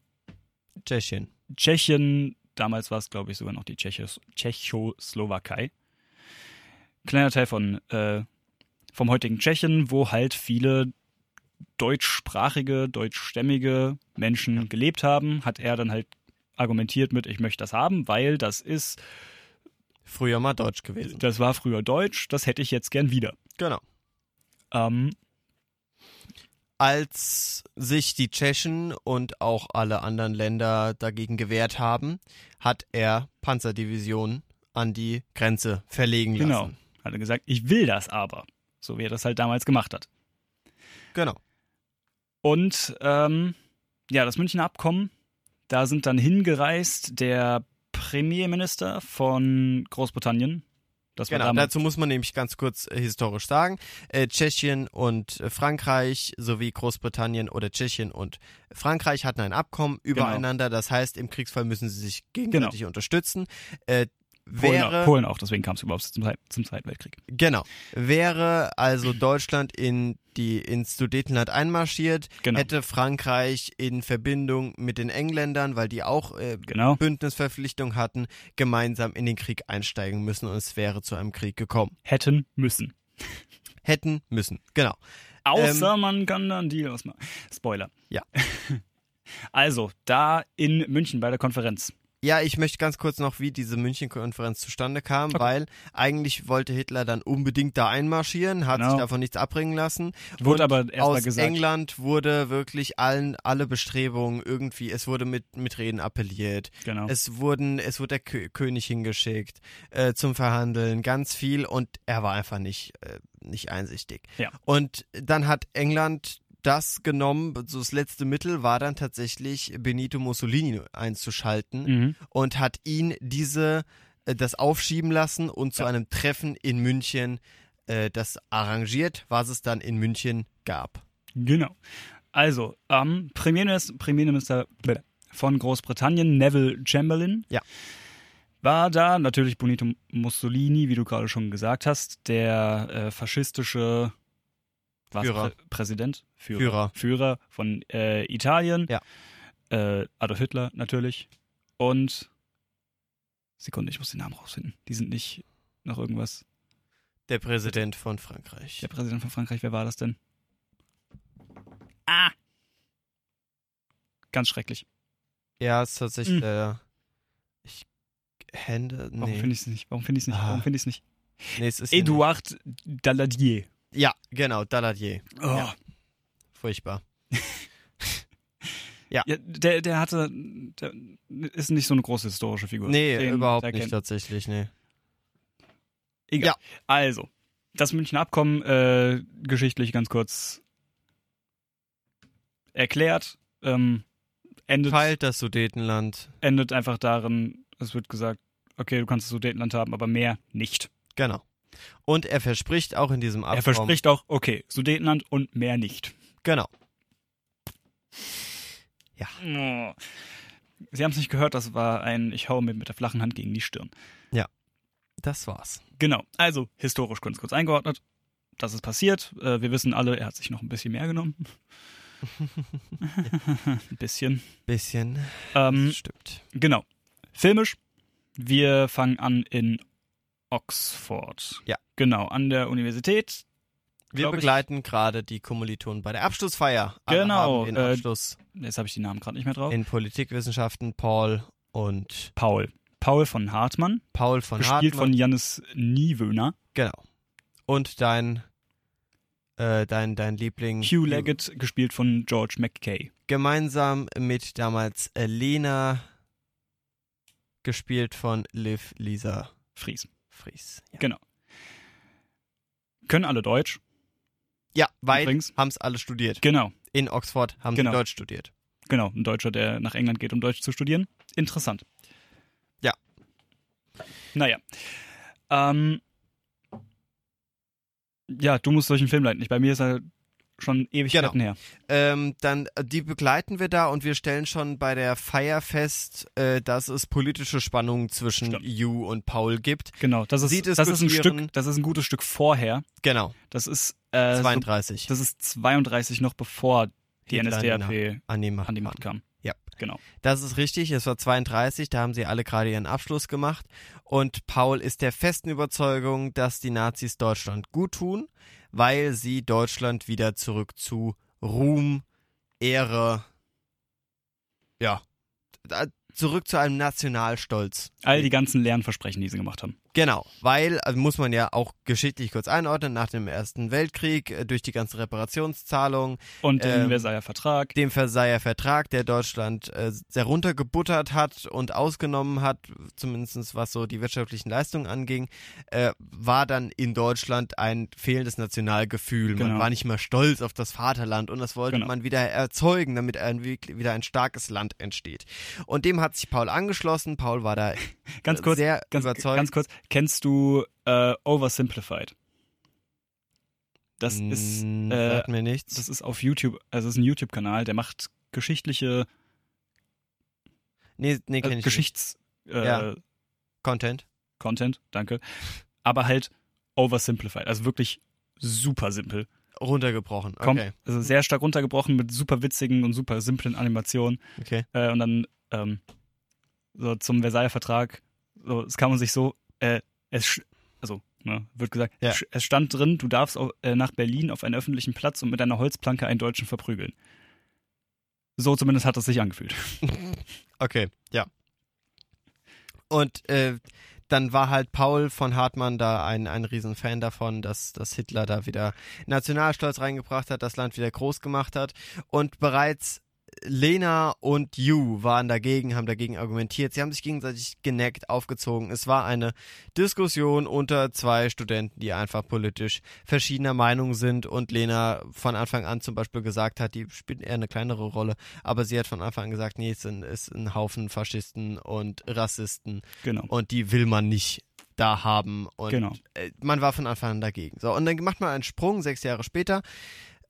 Tschechien.
Tschechien, damals war es, glaube ich, sogar noch die Tschechos Tschechoslowakei. Kleiner Teil von, äh, vom heutigen Tschechien, wo halt viele deutschsprachige, deutschstämmige Menschen gelebt haben, hat er dann halt argumentiert mit, ich möchte das haben, weil das ist,
Früher mal Deutsch gewesen.
das war früher Deutsch, das hätte ich jetzt gern wieder.
Genau.
Ähm,
Als sich die Tschechen und auch alle anderen Länder dagegen gewehrt haben, hat er Panzerdivisionen an die Grenze verlegen lassen.
genau. Hat er gesagt, ich will das aber. So wie er das halt damals gemacht hat.
Genau.
Und ähm, ja, das Münchner Abkommen, da sind dann hingereist der Premierminister von Großbritannien.
Genau, dazu muss man nämlich ganz kurz äh, historisch sagen, äh, Tschechien und äh, Frankreich sowie Großbritannien oder Tschechien und Frankreich hatten ein Abkommen
Genau.
übereinander, das heißt, im Kriegsfall müssen sie sich gegenseitig unterstützen.
Polen,
wäre,
auch, Polen auch, deswegen kam es überhaupt zum, zum Zweiten Weltkrieg.
genau, wäre also Deutschland in die ins Sudetenland einmarschiert,
Genau.
hätte Frankreich in Verbindung mit den Engländern, weil die auch äh,
Genau.
Bündnisverpflichtung hatten, gemeinsam in den Krieg einsteigen müssen und es wäre zu einem Krieg gekommen.
Hätten müssen.
Hätten müssen, genau.
Außer man kann dann Deal ausmachen. Spoiler.
Ja.
Also, da in München bei der Konferenz.
Ja, ich möchte ganz kurz noch, wie diese München-Konferenz zustande kam,
Okay.
weil eigentlich wollte Hitler dann unbedingt da einmarschieren, hat
Genau.
sich davon nichts abbringen lassen.
Wurde aber erst mal
aus
gesagt.
England wurde wirklich allen alle Bestrebungen irgendwie, es wurde mit mit Reden appelliert.
Genau.
Es wurden, es wurde der Kö König hingeschickt äh, zum Verhandeln, ganz viel und er war einfach nicht äh, nicht einsichtig.
Ja.
Und dann hat England das genommen, so das letzte Mittel war dann tatsächlich Benito Mussolini einzuschalten
mhm.
und hat ihn diese äh, das aufschieben lassen und zu
Ja.
einem Treffen in München äh, das arrangiert, was es dann in München gab.
Genau. Also, ähm, Premierminister, Premierminister von Großbritannien, Neville Chamberlain,
Ja.
war da natürlich Benito Mussolini, wie du gerade schon gesagt hast, der äh, faschistische
Führer.
Prä Präsident, Führer,
Führer.
Führer von äh, Italien,
Ja.
äh, Adolf Hitler natürlich und Sekunde, ich muss den Namen rausfinden. Die sind nicht noch irgendwas.
Der Präsident von Frankreich.
Der Präsident von Frankreich, wer war das denn? Ah! Ganz schrecklich.
Ja, ist tatsächlich
Hm.
der. Ich. Hände.
Warum
Nee.
finde ich es nicht? Warum finde ich es nicht?
Ah.
Warum finde ich es nicht?
nee, es ist ja
Edouard Daladier.
Ja, genau, Daladier.
Oh.
Ja. Furchtbar.
Ja, der, der hatte, der ist nicht so eine große historische Figur.
Nee,
Den-
überhaupt nicht
kennt-
tatsächlich, nee.
Egal.
Ja.
Also, das Münchner Abkommen, äh, geschichtlich ganz kurz erklärt, ähm, endet,
Teilt das Sudetenland.
endet einfach darin, es wird gesagt, okay, du kannst das Sudetenland haben, aber mehr nicht.
Genau. Und er verspricht auch in diesem Abkommen.
Er verspricht auch, okay, Sudetenland und mehr nicht.
Genau.
Oh. Sie haben es nicht gehört, das war ein Ich hau mir mit der flachen Hand gegen die Stirn.
Das war's.
Genau, also historisch ganz kurz eingeordnet. Das ist passiert. Äh, wir wissen alle, er hat sich noch ein bisschen mehr genommen. ein bisschen.
Bisschen.
Ähm,
Das stimmt.
genau. Filmisch. Wir fangen an in Oxford.
Ja.
Genau, an der Universität.
Wir begleiten gerade die Kommilitonen bei der Abschlussfeier.
Genau,
den
äh,
Abschluss
Jetzt habe ich die Namen gerade nicht mehr drauf.
in Politikwissenschaften. Paul und
Paul. Paul von Hartmann,
Paul von
gespielt
Hartmann.
von Jannis Niewöhner.
Genau. Und dein, äh, dein, dein Liebling.
Hugh Leggett, gespielt von George McKay.
Gemeinsam mit damals Lena, gespielt von Liv Lisa
Fries.
Fries. Ja,
Genau. Können alle Deutsch.
ja weil haben es alle studiert.
Genau.
In Oxford haben
Genau.
sie Deutsch studiert.
Genau, ein Deutscher, der nach England geht, um Deutsch zu studieren. Interessant.
Ja.
Naja. Ähm, ja, du musst solchen Film leiten. Ich, bei mir ist er schon Ewigkeiten
Genau.
her.
Ähm, dann, äh, die begleiten wir da und wir stellen schon bei der Feier fest, äh, dass es politische Spannungen zwischen
Stimmt.
Hugh und Paul gibt.
Genau, das ist, das ist ein Stück, das ist ein gutes Stück vorher.
Genau,
Das ist, äh, so,
32.
das ist 32 noch bevor die NSDAP
an die Macht
an die
kam.
Macht kam.
Ja.
Genau.
Das ist richtig, es war 32, da haben sie alle gerade ihren Abschluss gemacht und Paul ist der festen Überzeugung, dass die Nazis Deutschland gut tun, weil sie Deutschland wieder zurück zu Ruhm, Ehre, ja, zurück zu einem Nationalstolz.
All die ganzen leeren Versprechen, die sie gemacht haben.
Genau, weil, also muss man ja auch geschichtlich kurz einordnen, nach dem Ersten Weltkrieg, äh, durch die ganzen Reparationszahlungen,
Und den
Ähm,
Versailler Vertrag.
dem Versailler Vertrag, der Deutschland äh, sehr runtergebuttert hat und ausgenommen hat, zumindest was so die wirtschaftlichen Leistungen anging, äh, war dann in Deutschland ein fehlendes Nationalgefühl. Man
Genau.
war nicht mehr stolz auf das Vaterland und das wollte
Genau.
man wieder erzeugen, damit ein, wieder ein starkes Land entsteht. Und dem hat sich Paul angeschlossen. Paul war da
Ganz kurz,
sehr
ganz,
überzeugt.
ganz kurz, kennst du äh, Oversimplified? Das ist,
Mm,
äh,
sagt mir nichts.
das ist auf YouTube, also es ist ein YouTube-Kanal, der macht geschichtliche,
nee, nee,
äh,
kenn ich nicht.
Geschichts, äh,
Ja. Content.
Content, danke. Aber halt oversimplified, also wirklich super simpel.
Runtergebrochen.
Kommt,
Okay.
Also sehr stark runtergebrochen mit super witzigen und super simplen Animationen.
Okay.
Äh, und dann ähm, so zum Versailler Vertrag, so, es kann man sich so, äh, es, also, ne, wird gesagt,
Ja.
es stand drin, du darfst au- äh, nach Berlin auf einen öffentlichen Platz und mit einer Holzplanke einen Deutschen verprügeln. So zumindest hat es sich angefühlt.
Okay, ja. Und äh, dann war halt Paul von Hartmann da ein, ein Riesenfan davon, dass, dass Hitler da wieder Nationalstolz reingebracht hat, das Land wieder groß gemacht hat. Und bereits Lena und Yu waren dagegen, haben dagegen argumentiert. Sie haben sich gegenseitig geneckt, aufgezogen. Es war eine Diskussion unter zwei Studenten, die einfach politisch verschiedener Meinung sind und Lena von Anfang an zum Beispiel gesagt hat, die spielt eher eine kleinere Rolle, aber sie hat von Anfang an gesagt, nee, es ist ein, ist ein Haufen Faschisten und Rassisten
Genau.
und die will man nicht da haben und
Genau.
äh, man war von Anfang an dagegen. So, und dann macht man einen Sprung sechs Jahre später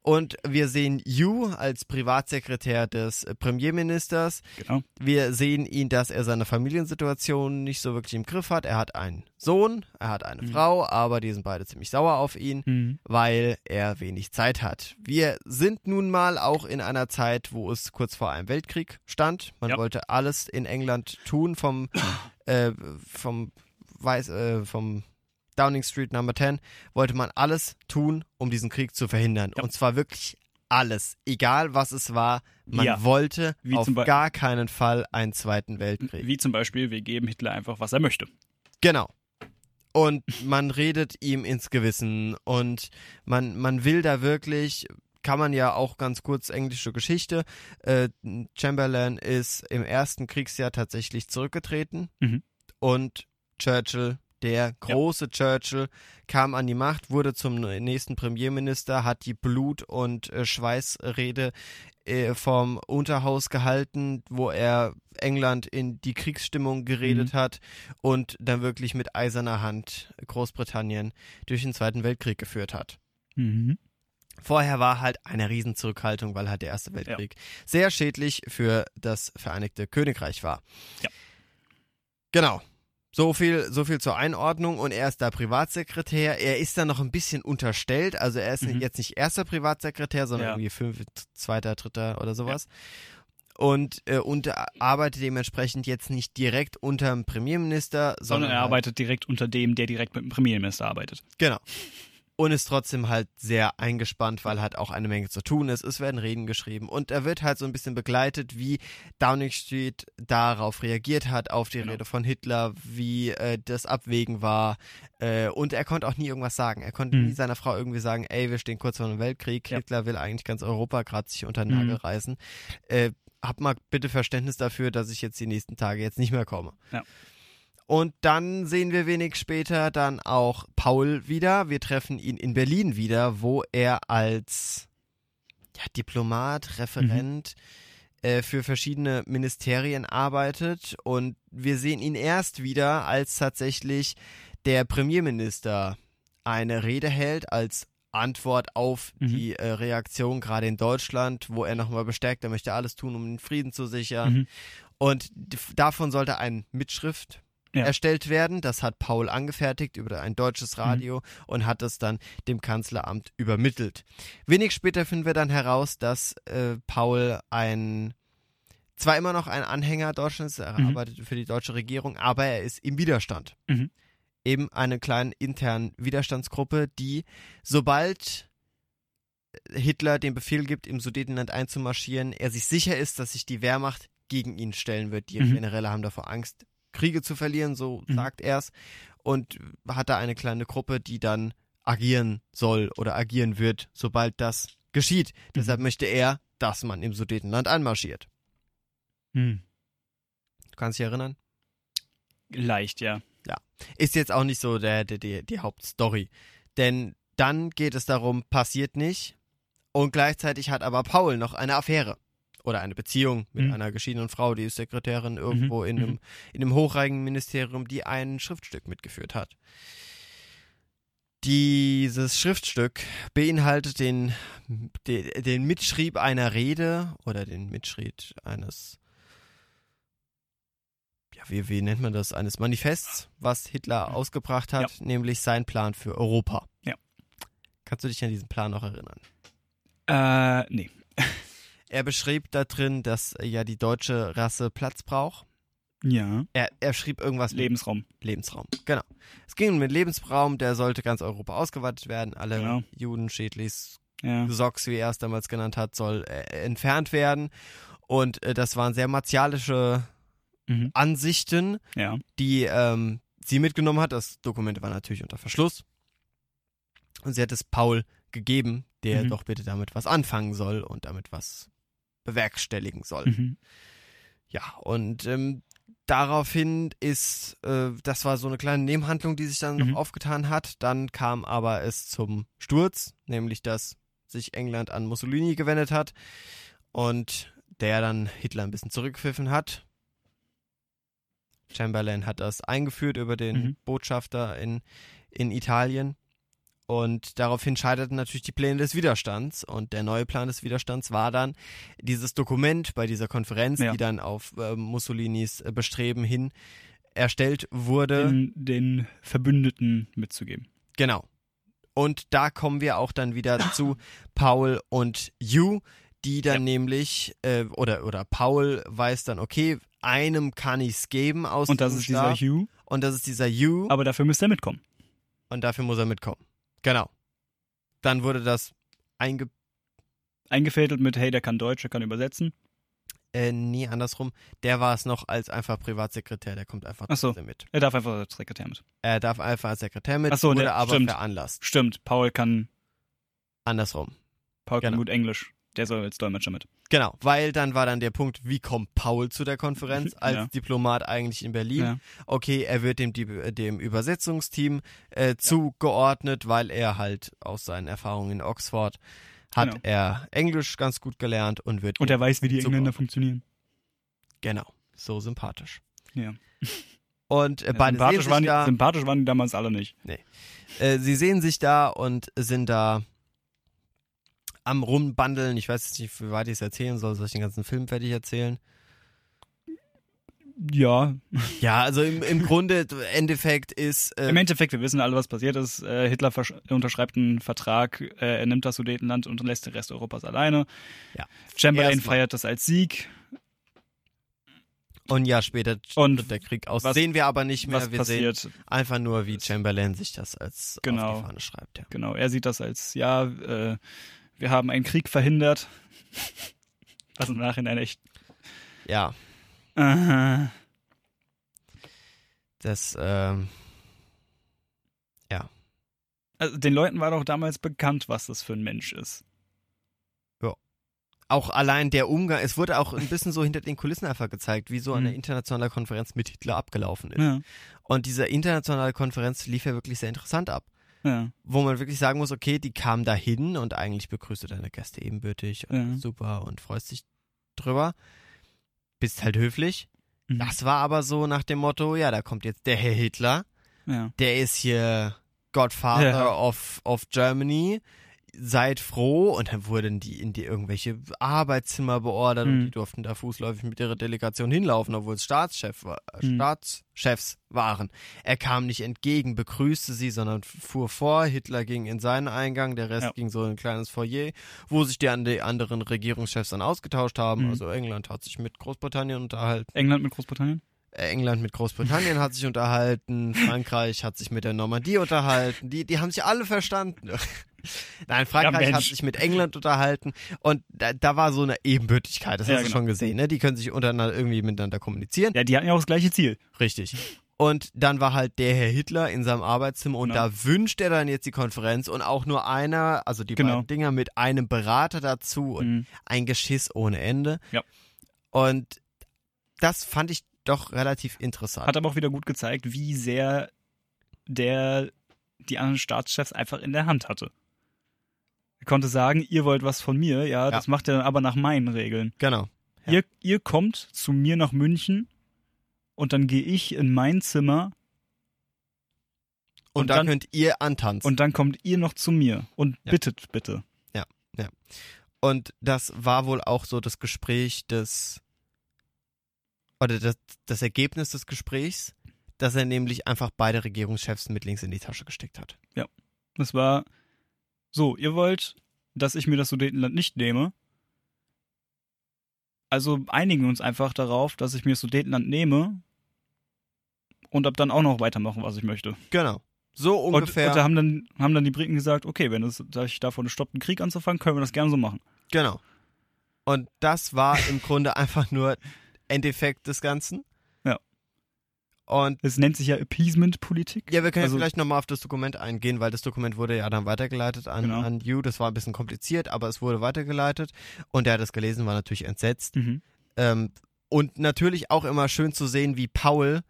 und wir sehen Yu als Privatsekretär des Premierministers.
Genau.
Wir sehen ihn, dass er seine Familiensituation nicht so wirklich im Griff hat. Er hat einen Sohn, er hat eine
Mhm.
Frau, aber die sind beide ziemlich sauer auf ihn,
Mhm.
weil er wenig Zeit hat. Wir sind nun mal auch in einer Zeit, wo es kurz vor einem Weltkrieg stand. Man
Ja.
wollte alles in England tun, vom, äh, vom, Weiß, äh, vom Downing Street Number 10 wollte man alles tun, um diesen Krieg zu verhindern.
Ja.
Und zwar wirklich alles. Egal was es war, man
Ja.
wollte
Wie
auf gar keinen Fall einen zweiten Weltkrieg.
Wie zum Beispiel, wir geben Hitler einfach, was er möchte.
Genau. Und man redet ihm ins Gewissen und man, man will da wirklich, kann man ja auch ganz kurz englische Geschichte. Äh, Chamberlain ist im ersten Kriegsjahr tatsächlich zurückgetreten
Mhm.
und Churchill, der große Churchill, kam an die Macht, wurde zum nächsten Premierminister, hat die Blut- und äh, Schweißrede äh, vom Unterhaus gehalten, wo er England in die Kriegsstimmung geredet hat und dann wirklich mit eiserner Hand Großbritannien durch den Zweiten Weltkrieg geführt hat.
Mhm.
Vorher war halt eine Riesenzurückhaltung, weil halt der Erste Weltkrieg sehr schädlich für das Vereinigte Königreich war.
Ja.
Genau. So viel, so viel zur Einordnung und er ist da Privatsekretär. Er ist da noch ein bisschen unterstellt, also er ist
Mhm.
jetzt nicht erster Privatsekretär, sondern
Ja.
irgendwie fünf, zweiter, dritter oder sowas. Und, äh, und arbeitet dementsprechend jetzt nicht direkt unter dem Premierminister, sondern,
Sondern er
halt-
arbeitet direkt unter dem, der direkt mit dem Premierminister arbeitet.
Genau. Und ist trotzdem halt sehr eingespannt, weil halt auch eine Menge zu tun ist. Es werden Reden geschrieben und er wird halt so ein bisschen begleitet, wie Downing Street darauf reagiert hat, auf die
Genau.
Rede von Hitler, wie äh, das Abwägen war. Äh, und er konnte auch nie irgendwas sagen. Er konnte
Mhm.
nie seiner Frau irgendwie sagen, ey, wir stehen kurz vor einem Weltkrieg.
Ja.
Hitler will eigentlich ganz Europa gerade sich unter den
Mhm.
Nagel reißen. Äh, hab mal bitte Verständnis dafür, dass ich jetzt die nächsten Tage jetzt nicht mehr komme.
Ja.
Und dann sehen wir wenig später dann auch Paul wieder. Wir treffen ihn in Berlin wieder, wo er als ja, Diplomat, Referent äh, für verschiedene Ministerien arbeitet. Und wir sehen ihn erst wieder, als tatsächlich der Premierminister eine Rede hält als Antwort auf
Mhm.
die äh, Reaktion gerade in Deutschland, wo er nochmal bestärkt, er möchte alles tun, um den Frieden zu sichern.
Mhm.
Und davon sollte ein Mitschrift
Ja.
erstellt werden. Das hat Paul angefertigt über ein deutsches Radio und hat es dann dem Kanzleramt übermittelt. Wenig später finden wir dann heraus, dass äh, Paul ein zwar immer noch ein Anhänger Deutschlands, er
Mhm.
arbeitet für die deutsche Regierung, aber er ist im Widerstand.
Mhm.
Eben eine kleine internen Widerstandsgruppe, die sobald Hitler den Befehl gibt, im Sudetenland einzumarschieren, er sich sicher ist, dass sich die Wehrmacht gegen ihn stellen wird. Die
Mhm.
Generäle haben davor Angst, Kriege zu verlieren, so
Mhm.
sagt er's. Und hat da eine kleine Gruppe, die dann agieren soll oder agieren wird, sobald das geschieht.
Mhm.
Deshalb möchte er, dass man im Sudetenland einmarschiert.
Mhm.
Du kannst dich erinnern?
Leicht, ja.
Ist jetzt auch nicht so der, der, die, die Hauptstory. Denn dann geht es darum, passiert nicht. Und gleichzeitig hat aber Paul noch eine Affäre. Oder eine Beziehung mit
Mhm.
einer geschiedenen Frau, die ist Sekretärin irgendwo in,
Mhm.
einem, in einem hochrangigen Ministerium, die ein Schriftstück mitgeführt hat. Dieses Schriftstück beinhaltet den, den, den Mitschrieb einer Rede oder den Mitschrieb eines ja, wie, wie nennt man das, eines Manifests, was Hitler ausgebracht hat, nämlich sein Plan für Europa.
Ja.
Kannst du dich an diesen Plan noch erinnern?
Äh, nee.
Er beschrieb da drin, dass äh, ja die deutsche Rasse Platz braucht.
Ja.
Er, er schrieb irgendwas mit
Lebensraum.
Lebensraum. Genau. Es ging um den Lebensraum, der sollte ganz Europa ausgeweitet werden. Alle
Genau.
Juden, Schädlis,
Ja.
Socks, wie er es damals genannt hat, soll äh, entfernt werden. Und äh, das waren sehr martialische
Mhm.
Ansichten,
Ja.
die ähm, sie mitgenommen hat. Das Dokument war natürlich unter Verschluss. Und sie hat es Paul gegeben, der
Mhm.
doch bitte damit was anfangen soll und damit was bewerkstelligen soll.
Mhm.
Ja, und ähm, daraufhin ist, äh, das war so eine kleine Nebenhandlung, die sich dann
Mhm.
noch aufgetan hat. Dann kam aber es zum Sturz, nämlich dass sich England an Mussolini gewendet hat und der dann Hitler ein bisschen zurückgepfiffen hat. Chamberlain hat das eingeführt über den
Mhm.
Botschafter in, in Italien. Und daraufhin scheiterten natürlich die Pläne des Widerstands. Und der neue Plan des Widerstands war dann dieses Dokument bei dieser Konferenz,
Ja.
die dann auf äh, Mussolinis äh, Bestreben hin erstellt wurde.
Den, den Verbündeten mitzugeben.
Genau. Und da kommen wir auch dann wieder zu Paul und Hugh, die dann
Ja.
nämlich, äh, oder, oder Paul weiß dann, okay, einem kann ich's geben aus
Und das ist dieser
Stab.
Hugh.
Und das ist dieser Hugh.
Aber dafür müsste er mitkommen.
Und dafür muss er mitkommen. Genau. Dann wurde das einge...
Eingefädelt mit, hey, der kann Deutsch, der kann übersetzen.
Äh, nee, andersrum. Der war es noch als einfach Privatsekretär. Der kommt einfach
Ach so.
mit.
Er darf einfach als Sekretär mit.
Er darf einfach als Sekretär mit,
Ach so,
wurde
der-
aber
stimmt.
veranlasst.
Stimmt, Paul kann,
Andersrum.
Paul kann
Genau.
gut Englisch. Der soll als Dolmetscher mit.
Genau, weil dann war dann der Punkt, wie kommt Paul zu der Konferenz als
Ja.
Diplomat eigentlich in Berlin?
Ja.
Okay, er wird dem, dem Übersetzungsteam äh, zugeordnet, weil er halt aus seinen Erfahrungen in Oxford hat
Genau.
er Englisch ganz gut gelernt und wird
Und er weiß, wie die. Engländer funktionieren.
genau so sympathisch.
Ja.
Und äh,
Ja,
beide
sympathisch, waren die,
da,
sympathisch waren die damals alle nicht.
äh, sie sehen sich da und sind da am rumbandeln. Ich weiß jetzt nicht, wie weit ich es erzählen soll. Soll ich den ganzen Film fertig erzählen?
Ja,
Ja, also im, im Grunde, Endeffekt ist. Äh,
im Endeffekt, wir wissen alle, was passiert ist. Äh, Hitler unterschreibt einen Vertrag, äh, er nimmt das Sudetenland und lässt den Rest Europas alleine.
Ja.
Chamberlain feiert das als Sieg.
Und Jahr später
Und
der Krieg aus.
was-
sehen wir aber nicht mehr.
Was
wir
passiert?
sehen einfach nur, wie Chamberlain sich das als
Genau.
auf die Fahne schreibt. Ja.
Genau, er sieht das als, ja, äh, wir haben einen Krieg verhindert. Was im Nachhinein echt.
ja,
Aha.
das, ähm,
Also, den Leuten war doch damals bekannt, was das für ein Mensch ist.
auch allein der Umgang, es wurde auch ein bisschen so hinter den Kulissen einfach gezeigt, wie so eine
Mhm.
internationale Konferenz mit Hitler abgelaufen ist.
Ja,
Und diese internationale Konferenz lief ja wirklich sehr interessant ab.
Ja,
Wo man wirklich sagen muss, okay, die kam da hin und eigentlich begrüßt du deine Gäste ebenbürtig und
Ja.
super und freust dich drüber. Bist halt höflich.
Mhm.
Das war aber so nach dem Motto, ja, da kommt jetzt der Herr Hitler,
ja.
der ist hier Godfather of, of Germany. Seid froh und dann wurden die in die irgendwelche Arbeitszimmer beordert und
Mhm.
die durften da fußläufig mit ihrer Delegation hinlaufen, obwohl es Staatschef war,
Mhm.
Staatschefs waren. Er kam nicht entgegen, begrüßte sie, sondern fuhr vor. Hitler ging in seinen Eingang, der Rest
Ja.
ging so in ein kleines Foyer, wo sich die, an- die anderen Regierungschefs dann ausgetauscht haben.
Mhm.
Also England hat sich mit Großbritannien unterhalten.
England mit Großbritannien?
Äh, England mit Großbritannien hat sich unterhalten, Frankreich hat sich mit der Normandie unterhalten, die, die haben sich alle verstanden. Nein, Frankreich
Ja,
hat sich mit England unterhalten und da, da war so eine Ebenbürtigkeit, das
Ja,
hast du
genau.
schon gesehen, ne? Die können sich untereinander irgendwie miteinander kommunizieren.
Ja, die hatten ja auch das gleiche Ziel.
Richtig. Und dann war halt der Herr Hitler in seinem Arbeitszimmer und
Genau.
da wünscht er dann jetzt die Konferenz und auch nur einer, also die
Genau.
beiden Dinger mit einem Berater dazu und
Mhm.
ein Geschiss ohne Ende.
Ja.
Und das fand ich doch relativ interessant.
Hat aber auch wieder gut gezeigt, wie sehr der die anderen Staatschefs einfach in der Hand hatte. Er konnte sagen, ihr wollt was von mir, ja, das macht er dann aber nach meinen Regeln.
Genau. Ja.
Ihr, ihr kommt zu mir nach München und dann gehe ich in mein Zimmer
Und,
Und
da
dann-
könnt ihr antanzen.
und dann kommt ihr noch zu mir und
Ja.
bittet bitte.
Und das war wohl auch so das Gespräch des, oder das, das Ergebnis des Gesprächs, dass er nämlich einfach beide Regierungschefs mit links in die Tasche gesteckt hat.
Das war so, ihr wollt, dass ich mir das Sudetenland nicht nehme. Also einigen wir uns einfach darauf, dass ich mir das Sudetenland nehme und ab dann auch noch weitermachen, was ich möchte.
Genau. So
Und,
ungefähr.
und da haben dann, haben dann die Briten gesagt, okay, wenn es sich davon stoppt, einen Krieg anzufangen, können wir das gerne so machen.
genau. Und das war im Grunde einfach nur Endeffekt des Ganzen. Und
Es nennt sich ja Appeasement-Politik.
ja, wir können
Also-
ja vielleicht nochmal auf das Dokument eingehen, weil das Dokument wurde ja dann weitergeleitet an,
Genau.
an You. Das war ein bisschen kompliziert, aber es wurde weitergeleitet. Und der hat es gelesen, war natürlich entsetzt.
Mhm.
Ähm, und natürlich auch immer schön zu sehen, wie Paul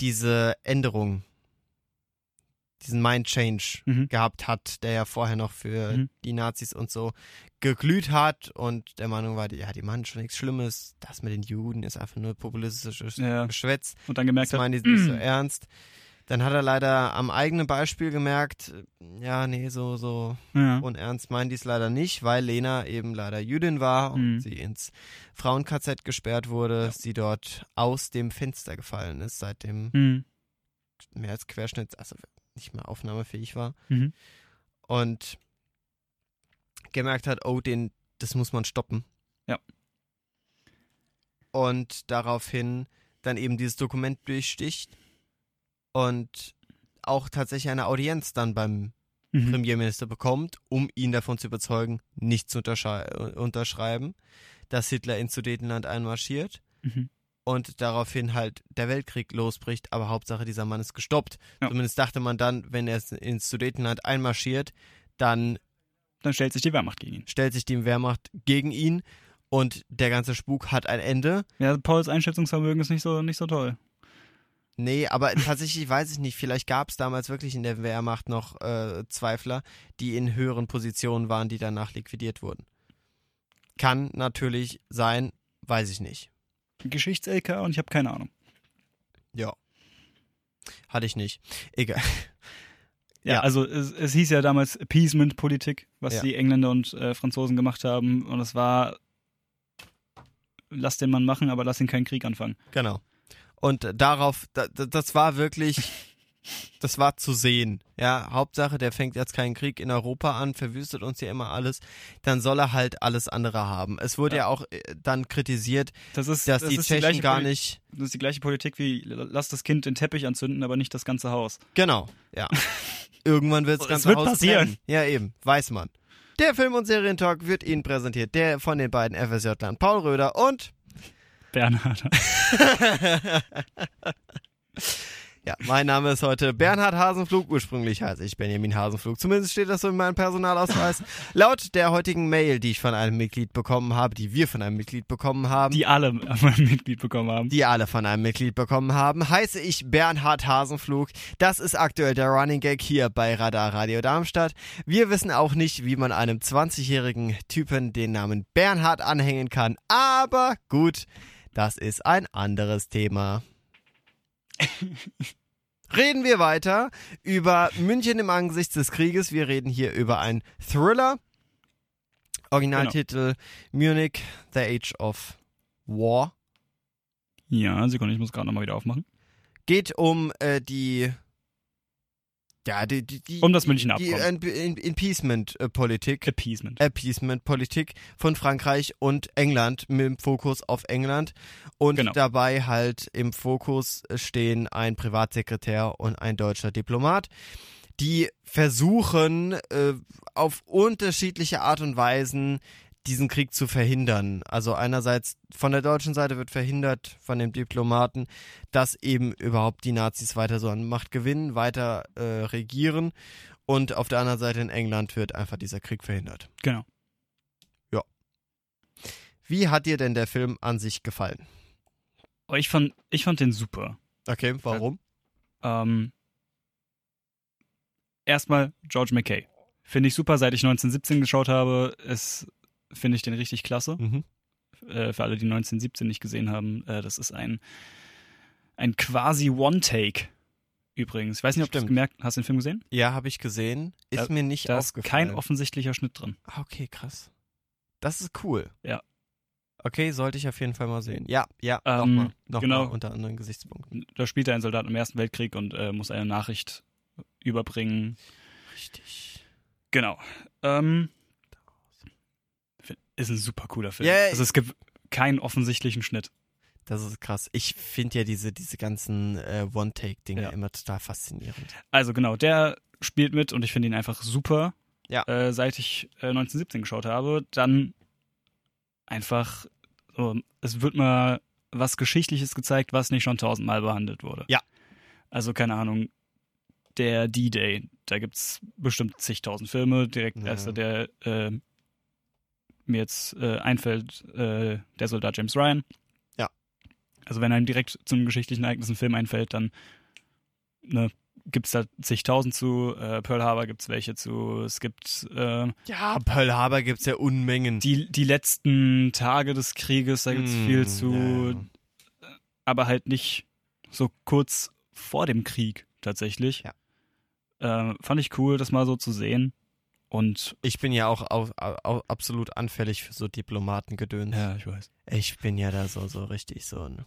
diese Änderung, diesen Mind Change
Mhm.
gehabt hat, der ja vorher noch für
Mhm.
die Nazis und so geglüht hat und der Meinung war, die, ja, die machen schon nichts Schlimmes. Das mit den Juden ist einfach nur populistisches
Ja.
Geschwätz.
Und dann gemerkt
Das
hat,
meinen die nicht so ernst. Dann hat er leider am eigenen Beispiel gemerkt, ja, nee, so, so
ja.
unernst meinen die es leider nicht, weil Lena eben leider Jüdin war und
Mhm.
sie ins Frauen-KZ gesperrt wurde,
Ja.
sie dort aus dem Fenster gefallen ist, seitdem
Mhm.
mehr als Querschnitt, also nicht mehr aufnahmefähig war
Mhm.
und gemerkt hat, oh, den, das muss man stoppen.
Ja.
Und daraufhin dann eben dieses Dokument durchsticht und auch tatsächlich eine Audienz dann beim
Mhm.
Premierminister bekommt, um ihn davon zu überzeugen, nicht zu unterschrei- unterschreiben, dass Hitler ins Sudetenland einmarschiert
Mhm.
Und daraufhin halt der Weltkrieg losbricht, aber Hauptsache dieser Mann ist gestoppt.
Ja.
Zumindest dachte man dann, wenn er ins Sudetenland einmarschiert, dann
Dann stellt sich die Wehrmacht gegen ihn.
stellt sich die Wehrmacht gegen ihn und der ganze Spuk hat ein Ende.
Ja, Pauls Einschätzungsvermögen ist nicht so, nicht so toll.
Nee, aber tatsächlich weiß ich nicht, vielleicht gab es damals wirklich in der Wehrmacht noch äh, Zweifler, die in höheren Positionen waren, die danach liquidiert wurden. Kann natürlich sein, weiß ich nicht.
Geschichts-LK und ich habe keine Ahnung.
Ja. Hatte ich nicht. Egal.
Ja,
Ja.
also es, es hieß ja damals Appeasement-Politik, was
Ja.
die Engländer und äh, Franzosen gemacht haben. Und es war, lass den Mann machen, aber lass ihn keinen Krieg anfangen.
Genau. Und darauf, da, da- das war wirklich, das war zu sehen. Ja, Hauptsache, der fängt jetzt keinen Krieg in Europa an, verwüstet uns ja immer alles, dann soll er halt alles andere haben. Es wurde ja,
Ja.
auch äh, dann kritisiert,
Das ist,
dass
das
die
ist
Tschechen
gleiche
gar nicht,
Das ist die gleiche Politik wie lass das Kind den Teppich anzünden, aber nicht das ganze Haus.
genau, ja. Irgendwann wird's
Es
ganz
wird
Haus
passieren.
brennen. Ja, eben, weiß man. Der Film- und Serientalk wird Ihnen präsentiert, der von den beiden FSJ-Lern Paul Röder und
Bernhard.
Ja, mein Name ist heute Bernhard Hasenflug. Ursprünglich heiße ich Benjamin Hasenflug. Zumindest steht das so in meinem Personalausweis. Laut der heutigen Mail, die ich von einem Mitglied bekommen habe, die wir von einem Mitglied bekommen haben, die,
Die alle ein Mitglied bekommen haben.
alle von einem Mitglied bekommen haben, heiße ich Bernhard Hasenflug. Das ist aktuell der Running Gag hier bei Radar Radio Darmstadt. Wir wissen auch nicht, wie man einem 20-jährigen Typen den Namen Bernhard anhängen kann. Aber gut, das ist ein anderes Thema. Reden wir weiter über München im Angesicht des Krieges. Wir reden hier über einen Thriller. Originaltitel Munich, The Age of War.
Ja, Sekunde, ich muss gerade nochmal wieder aufmachen.
Geht um äh, die ja, die, die, die,
Um das Münchner
die
Abkommen.
Appeasement-Politik.
Appeasement.
Appeasement-Politik von Frankreich und England mit dem Fokus auf England. Und
Genau.
dabei halt im Fokus stehen ein Privatsekretär und ein deutscher Diplomat, die versuchen äh, auf unterschiedliche Art und Weisen diesen Krieg zu verhindern. Also einerseits von der deutschen Seite wird verhindert von dem Diplomaten, dass eben überhaupt die Nazis weiter so an Macht gewinnen, weiter äh, regieren und auf der anderen Seite in England wird einfach dieser Krieg verhindert.
Genau.
Wie hat dir denn der Film an sich gefallen?
Aber ich fand, ich fand den super.
Okay, warum?
Ähm, erstmal George McKay. Finde ich super, seit ich 1917 geschaut habe, ist, finde ich den richtig klasse.
Mhm.
Äh, für alle, die 1917 nicht gesehen haben, äh, das ist ein, ein quasi One-Take übrigens. Ich weiß nicht, ob du es gemerkt hast. Hast du den Film gesehen?
Ja, habe ich gesehen. Ist
Da-
mir nicht
Da ist
aufgefallen.
kein offensichtlicher Schnitt drin.
Ah, okay, krass. Das ist cool.
Ja.
Okay, sollte ich auf jeden Fall mal sehen. Ja, ja,
Ähm,
nochmal. Nochmal
genau.
unter anderen Gesichtspunkten.
Da spielt er einen Soldat im Ersten Weltkrieg und äh, muss eine Nachricht überbringen.
Richtig.
Genau. Ähm, ist ein super cooler Film.
Ja,
also es gibt keinen offensichtlichen Schnitt.
Das ist krass. Ich finde ja diese, diese ganzen äh, One-Take-Dinge
Ja.
immer total faszinierend.
Also genau, der spielt mit und ich finde ihn einfach super.
Ja.
Äh, seit ich äh, 1917 geschaut habe, dann einfach, so, es wird mal was Geschichtliches gezeigt, was nicht schon tausendmal behandelt wurde.
Ja.
Also keine Ahnung, der D-Day, da gibt's bestimmt zigtausend Filme. Direkt
Ja.
erster, der äh, mir jetzt äh, einfällt, äh, der Soldat James Ryan.
Ja.
Also wenn einem direkt zum geschichtlichen Ereignis ein Film einfällt, dann ne, gibt's da zigtausend zu. Äh, Pearl Harbor gibt's welche zu. Es gibt äh,
Ja, Pearl Harbor gibt's ja Unmengen.
die, die letzten Tage des Krieges, da gibt's
Mm,
viel zu,
ja, ja.
aber halt nicht so kurz vor dem Krieg tatsächlich.
Ja.
Äh, fand ich cool, das mal so zu sehen. Und
Ich bin ja auch au, au, absolut anfällig für so Diplomatengedöns.
ja, ich weiß.
Ich bin ja da so, so richtig so ein.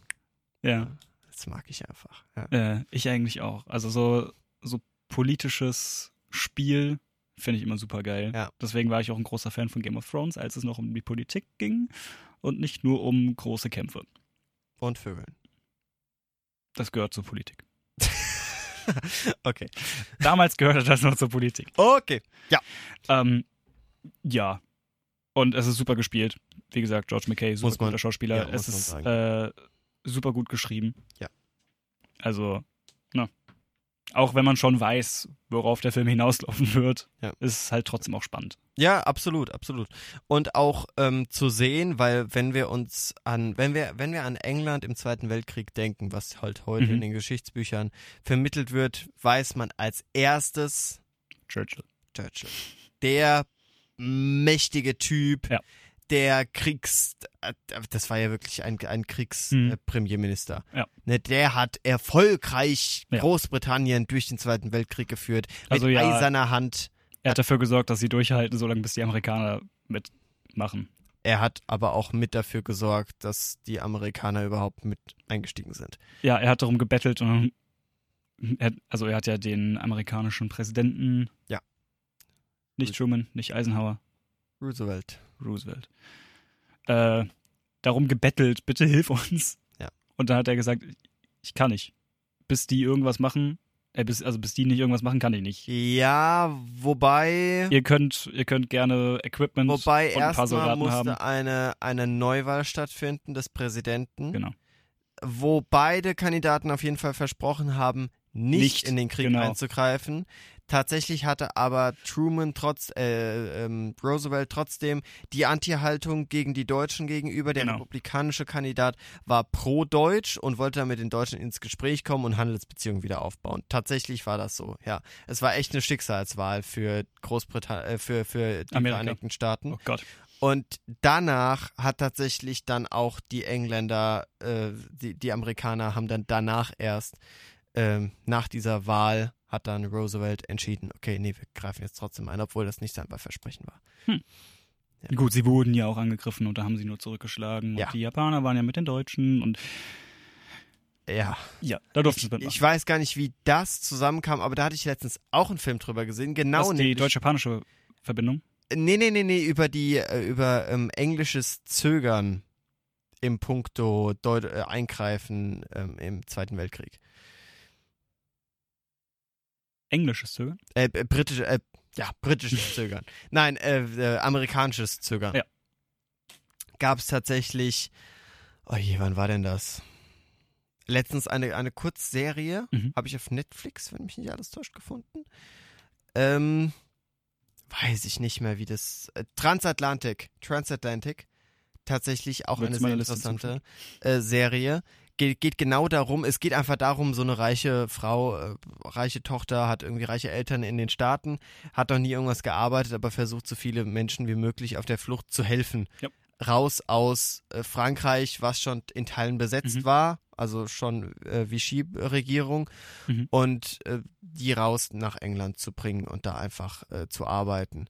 Ja,
Das mag ich einfach. Ja.
äh, ich eigentlich auch. Also so, so politisches Spiel finde ich immer super geil.
Ja.
Deswegen war ich auch ein großer Fan von Game of Thrones, als es noch um die Politik ging und nicht nur um große Kämpfe.
Und Vögeln.
Das gehört zur Politik.
okay.
Damals gehörte das noch zur Politik.
Okay.
Ähm, ja. Und es ist super gespielt. Wie gesagt, George McKay, super
man-
guter Schauspieler.
ja,
es ist äh, super gut geschrieben.
Ja.
Also, na. Auch wenn man schon weiß, worauf der Film hinauslaufen wird,
Ja.
ist es halt trotzdem auch spannend.
Ja, absolut, absolut. Und auch ähm, zu sehen, weil wenn wir uns an, wenn wir, wenn wir an England im Zweiten Weltkrieg denken, was halt heute
Mhm.
in den Geschichtsbüchern vermittelt wird, weiß man als erstes
Churchill.
Churchill. Der mächtige Typ,
Ja.
der Kriegs, das war ja wirklich ein, ein
Mhm.
Kriegspremierminister.
Ja.
Ne, der hat erfolgreich
Ja.
Großbritannien durch den Zweiten Weltkrieg geführt. Mit
Also ja-
eiserner Hand.
Er hat dafür gesorgt, dass sie durchhalten, solange bis die Amerikaner mitmachen.
Er hat aber auch mit dafür gesorgt, dass die Amerikaner überhaupt mit eingestiegen sind.
Ja, er hat darum gebettelt und er, also er hat ja den amerikanischen Präsidenten.
Ja.
Nicht Truman, nicht Eisenhower.
Roosevelt.
Roosevelt. Äh, darum gebettelt, bitte hilf uns.
Ja.
Und dann hat er gesagt, ich kann nicht. Bis die irgendwas machen, äh, bis, also bis die nicht irgendwas machen, kann ich nicht.
Ja, wobei,
Ihr könnt, ihr könnt gerne Equipment
wobei
und ein paar
erstmal
Soldaten
musste
haben.
eine, eine Neuwahl stattfinden des Präsidenten,
Genau.
wo beide Kandidaten auf jeden Fall versprochen haben, nicht,
Nicht,
in den Krieg
genau.
einzugreifen. Tatsächlich hatte aber Truman trotz, äh, ähm, Roosevelt trotzdem die Anti-Haltung gegen die Deutschen gegenüber. Der
Genau.
republikanische Kandidat war pro-deutsch und wollte dann mit den Deutschen ins Gespräch kommen und Handelsbeziehungen wieder aufbauen. Tatsächlich war das so, ja. Es war echt eine Schicksalswahl für Großbritannien, äh, für, für die
Amerika.
Vereinigten Staaten.
Oh Gott.
Und danach hat tatsächlich dann auch die Engländer, äh, die, die Amerikaner haben dann danach erst, ähm, nach dieser Wahl, hat dann Roosevelt entschieden, okay, nee, wir greifen jetzt trotzdem ein, obwohl das nicht sein Versprechen war. Ja.
Gut, sie wurden ja auch angegriffen und da haben sie nur zurückgeschlagen.
Ja.
Und die Japaner waren ja mit den Deutschen und
Ja,
ja, da durften sie
ich,
mitmachen.
ich weiß gar nicht, wie das zusammenkam, aber da hatte ich letztens auch einen Film drüber gesehen, genau
Was, die deutsch-japanische Verbindung?
Nee, nee, nee, nee, über die, äh, über ähm, englisches Zögern im Punkto Deut äh, Eingreifen ähm, im Zweiten Weltkrieg.
Englisches Zögern?
Äh, äh, britische, äh, ja, britisches Zögern. Nein, äh, äh, amerikanisches Zögern.
Ja.
Gab es tatsächlich, oh je, wann war denn das? Letztens eine, eine Kurzserie,
Mhm.
habe ich auf Netflix, wenn mich nicht alles täuscht, gefunden. Ähm, weiß ich nicht mehr, wie das, äh, Transatlantic, Transatlantic, tatsächlich auch
Wird's
eine sehr interessante äh, Serie. Geht, geht genau darum, es geht einfach darum, so eine reiche Frau, äh, reiche Tochter, hat irgendwie reiche Eltern in den Staaten, hat noch nie irgendwas gearbeitet, aber versucht so viele Menschen wie möglich auf der Flucht zu helfen.
Ja.
Raus aus äh, Frankreich, was schon in Teilen besetzt
Mhm.
war, also schon äh, Vichy-Regierung,
Mhm.
und äh, die raus nach England zu bringen und da einfach äh, zu arbeiten.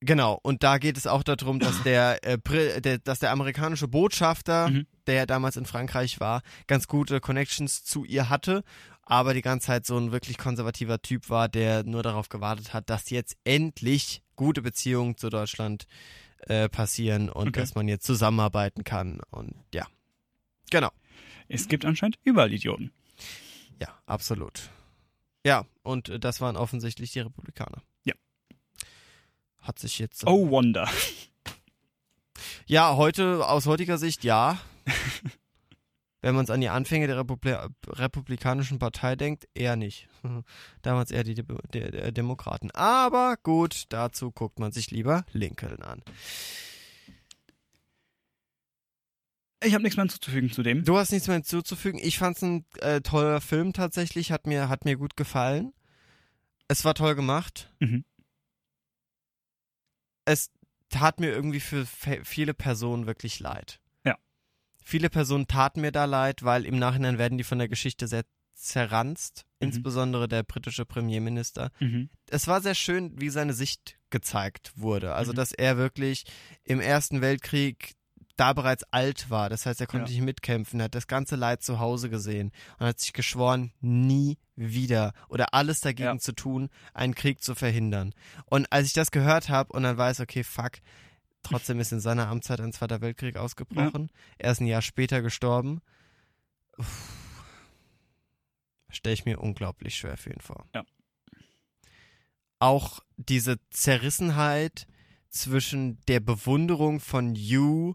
Genau, und da geht es auch darum, dass der, äh, der, dass der amerikanische Botschafter,
Mhm.
der damals in Frankreich war, ganz gute Connections zu ihr hatte, aber die ganze Zeit so ein wirklich konservativer Typ war, der nur darauf gewartet hat, dass jetzt endlich gute Beziehungen zu Deutschland äh, passieren und
Okay.
dass man jetzt zusammenarbeiten kann. Und ja, genau.
Es gibt anscheinend überall Idioten.
Ja, absolut. Ja, und äh, das waren offensichtlich die Republikaner. Hat sich jetzt.
Oh, Wonder.
Ja, heute, aus heutiger Sicht ja. Wenn man es an die Anfänge der Republi Republikanischen Partei denkt, eher nicht. Damals eher die De De De Demokraten. Aber gut, dazu guckt man sich lieber Lincoln an.
Ich habe nichts mehr hinzuzufügen zu dem.
Du hast nichts mehr hinzuzufügen. Ich fand es ein äh, toller Film tatsächlich, hat mir, hat mir gut gefallen. Es war toll gemacht.
Mhm.
Es tat mir irgendwie für viele Personen wirklich leid.
Ja.
Viele Personen taten mir da leid, weil im Nachhinein werden die von der Geschichte sehr zerranzt,
Mhm.
insbesondere der britische Premierminister.
Mhm.
Es war sehr schön, wie seine Sicht gezeigt wurde. Also,
Mhm.
dass er wirklich im Ersten Weltkrieg da bereits alt war. Das heißt, er konnte
Ja.
nicht mitkämpfen, er hat das ganze Leid zu Hause gesehen und hat sich geschworen, nie wieder oder alles dagegen
Ja.
zu tun, einen Krieg zu verhindern. Und als ich das gehört habe und dann weiß, okay, fuck, trotzdem ist in seiner Amtszeit ein Zweiter Weltkrieg ausgebrochen. Er ist ein Jahr später gestorben. Stelle ich mir unglaublich schwer für ihn vor.
Ja.
Auch diese Zerrissenheit zwischen der Bewunderung von Yu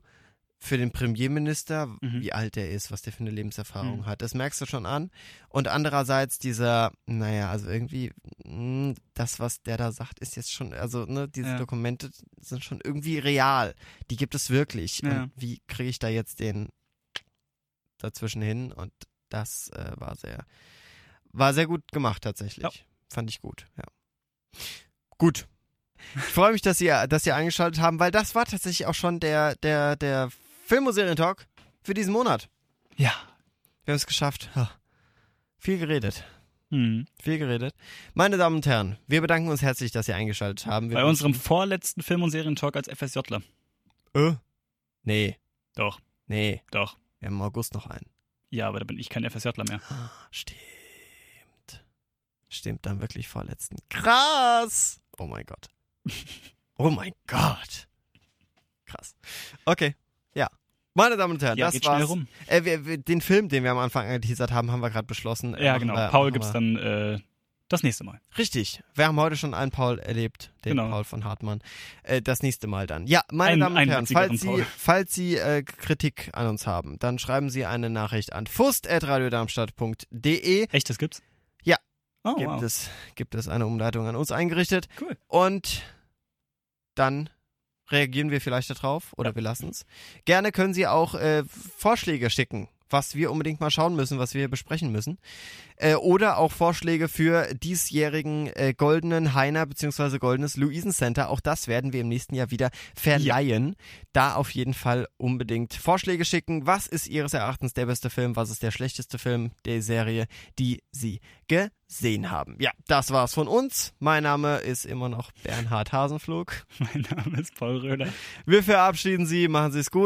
für den Premierminister,
Mhm.
wie alt er ist, was der für eine Lebenserfahrung
Mhm.
hat. Das merkst du schon an. Und andererseits dieser, naja, also irgendwie, mh, das, was der da sagt, ist jetzt schon, also, ne, diese
Ja.
Dokumente sind schon irgendwie real. Die gibt es wirklich.
Ja.
Und wie kriege ich da jetzt den dazwischen hin? Und das äh, war sehr, war sehr gut gemacht tatsächlich.
Ja.
Fand ich gut, ja. Gut. Ich freue mich, dass ihr, dass ihr eingeschaltet haben, weil das war tatsächlich auch schon der, der, der Film- und Serientalk für diesen Monat.
Ja.
Wir haben es geschafft. Ha. Viel geredet.
Mhm.
Viel geredet. Meine Damen und Herren, wir bedanken uns herzlich, dass Sie eingeschaltet haben. Wir
Bei unserem vorletzten Film- und Serientalk als FSJler.
Äh? Nee,
Doch,
nee.
doch.
Wir haben im August noch einen.
Ja, aber da bin ich kein FSJler mehr.
Stimmt. Stimmt, dann wirklich vorletzten. Krass! Oh mein Gott. Oh mein Gott. Krass. Okay, ja. Meine Damen und Herren,
Ja,
das
geht
war's. Äh, wir, wir, den Film, den wir am Anfang angeteasert haben, haben wir gerade beschlossen. Äh,
Ja, genau.
wir-
Paul gibt's dann äh, das nächste Mal.
Richtig. Wir haben heute schon einen Paul erlebt, den
Genau.
Paul von Hartmann. Äh, das nächste Mal dann. Ja, meine
Ein-
Damen und Herren, falls Sie, falls Sie äh, Kritik an uns haben, dann schreiben Sie eine Nachricht an fust.radiodarmstadt.de.
Echt, das gibt's?
Ja.
Oh,
Gibt,
wow.
es, gibt es eine Umleitung an uns eingerichtet.
Cool.
Und dann reagieren wir vielleicht darauf oder wir lassen es. Gerne können Sie auch äh, Vorschläge schicken, was wir unbedingt mal schauen müssen, was wir besprechen müssen. Äh, oder auch Vorschläge für diesjährigen äh, goldenen Heiner bzw. goldenes Luisen Center. Auch das werden wir im nächsten Jahr wieder verleihen. Da auf jeden Fall unbedingt Vorschläge schicken. Was ist Ihres Erachtens der beste Film? Was ist der schlechteste Film der Serie, die Sie gesehen haben? Ja, das war's von uns. Mein Name ist immer noch Bernhard Hasenflug.
Mein Name ist Paul Röder.
Wir verabschieden Sie. Machen Sie es gut.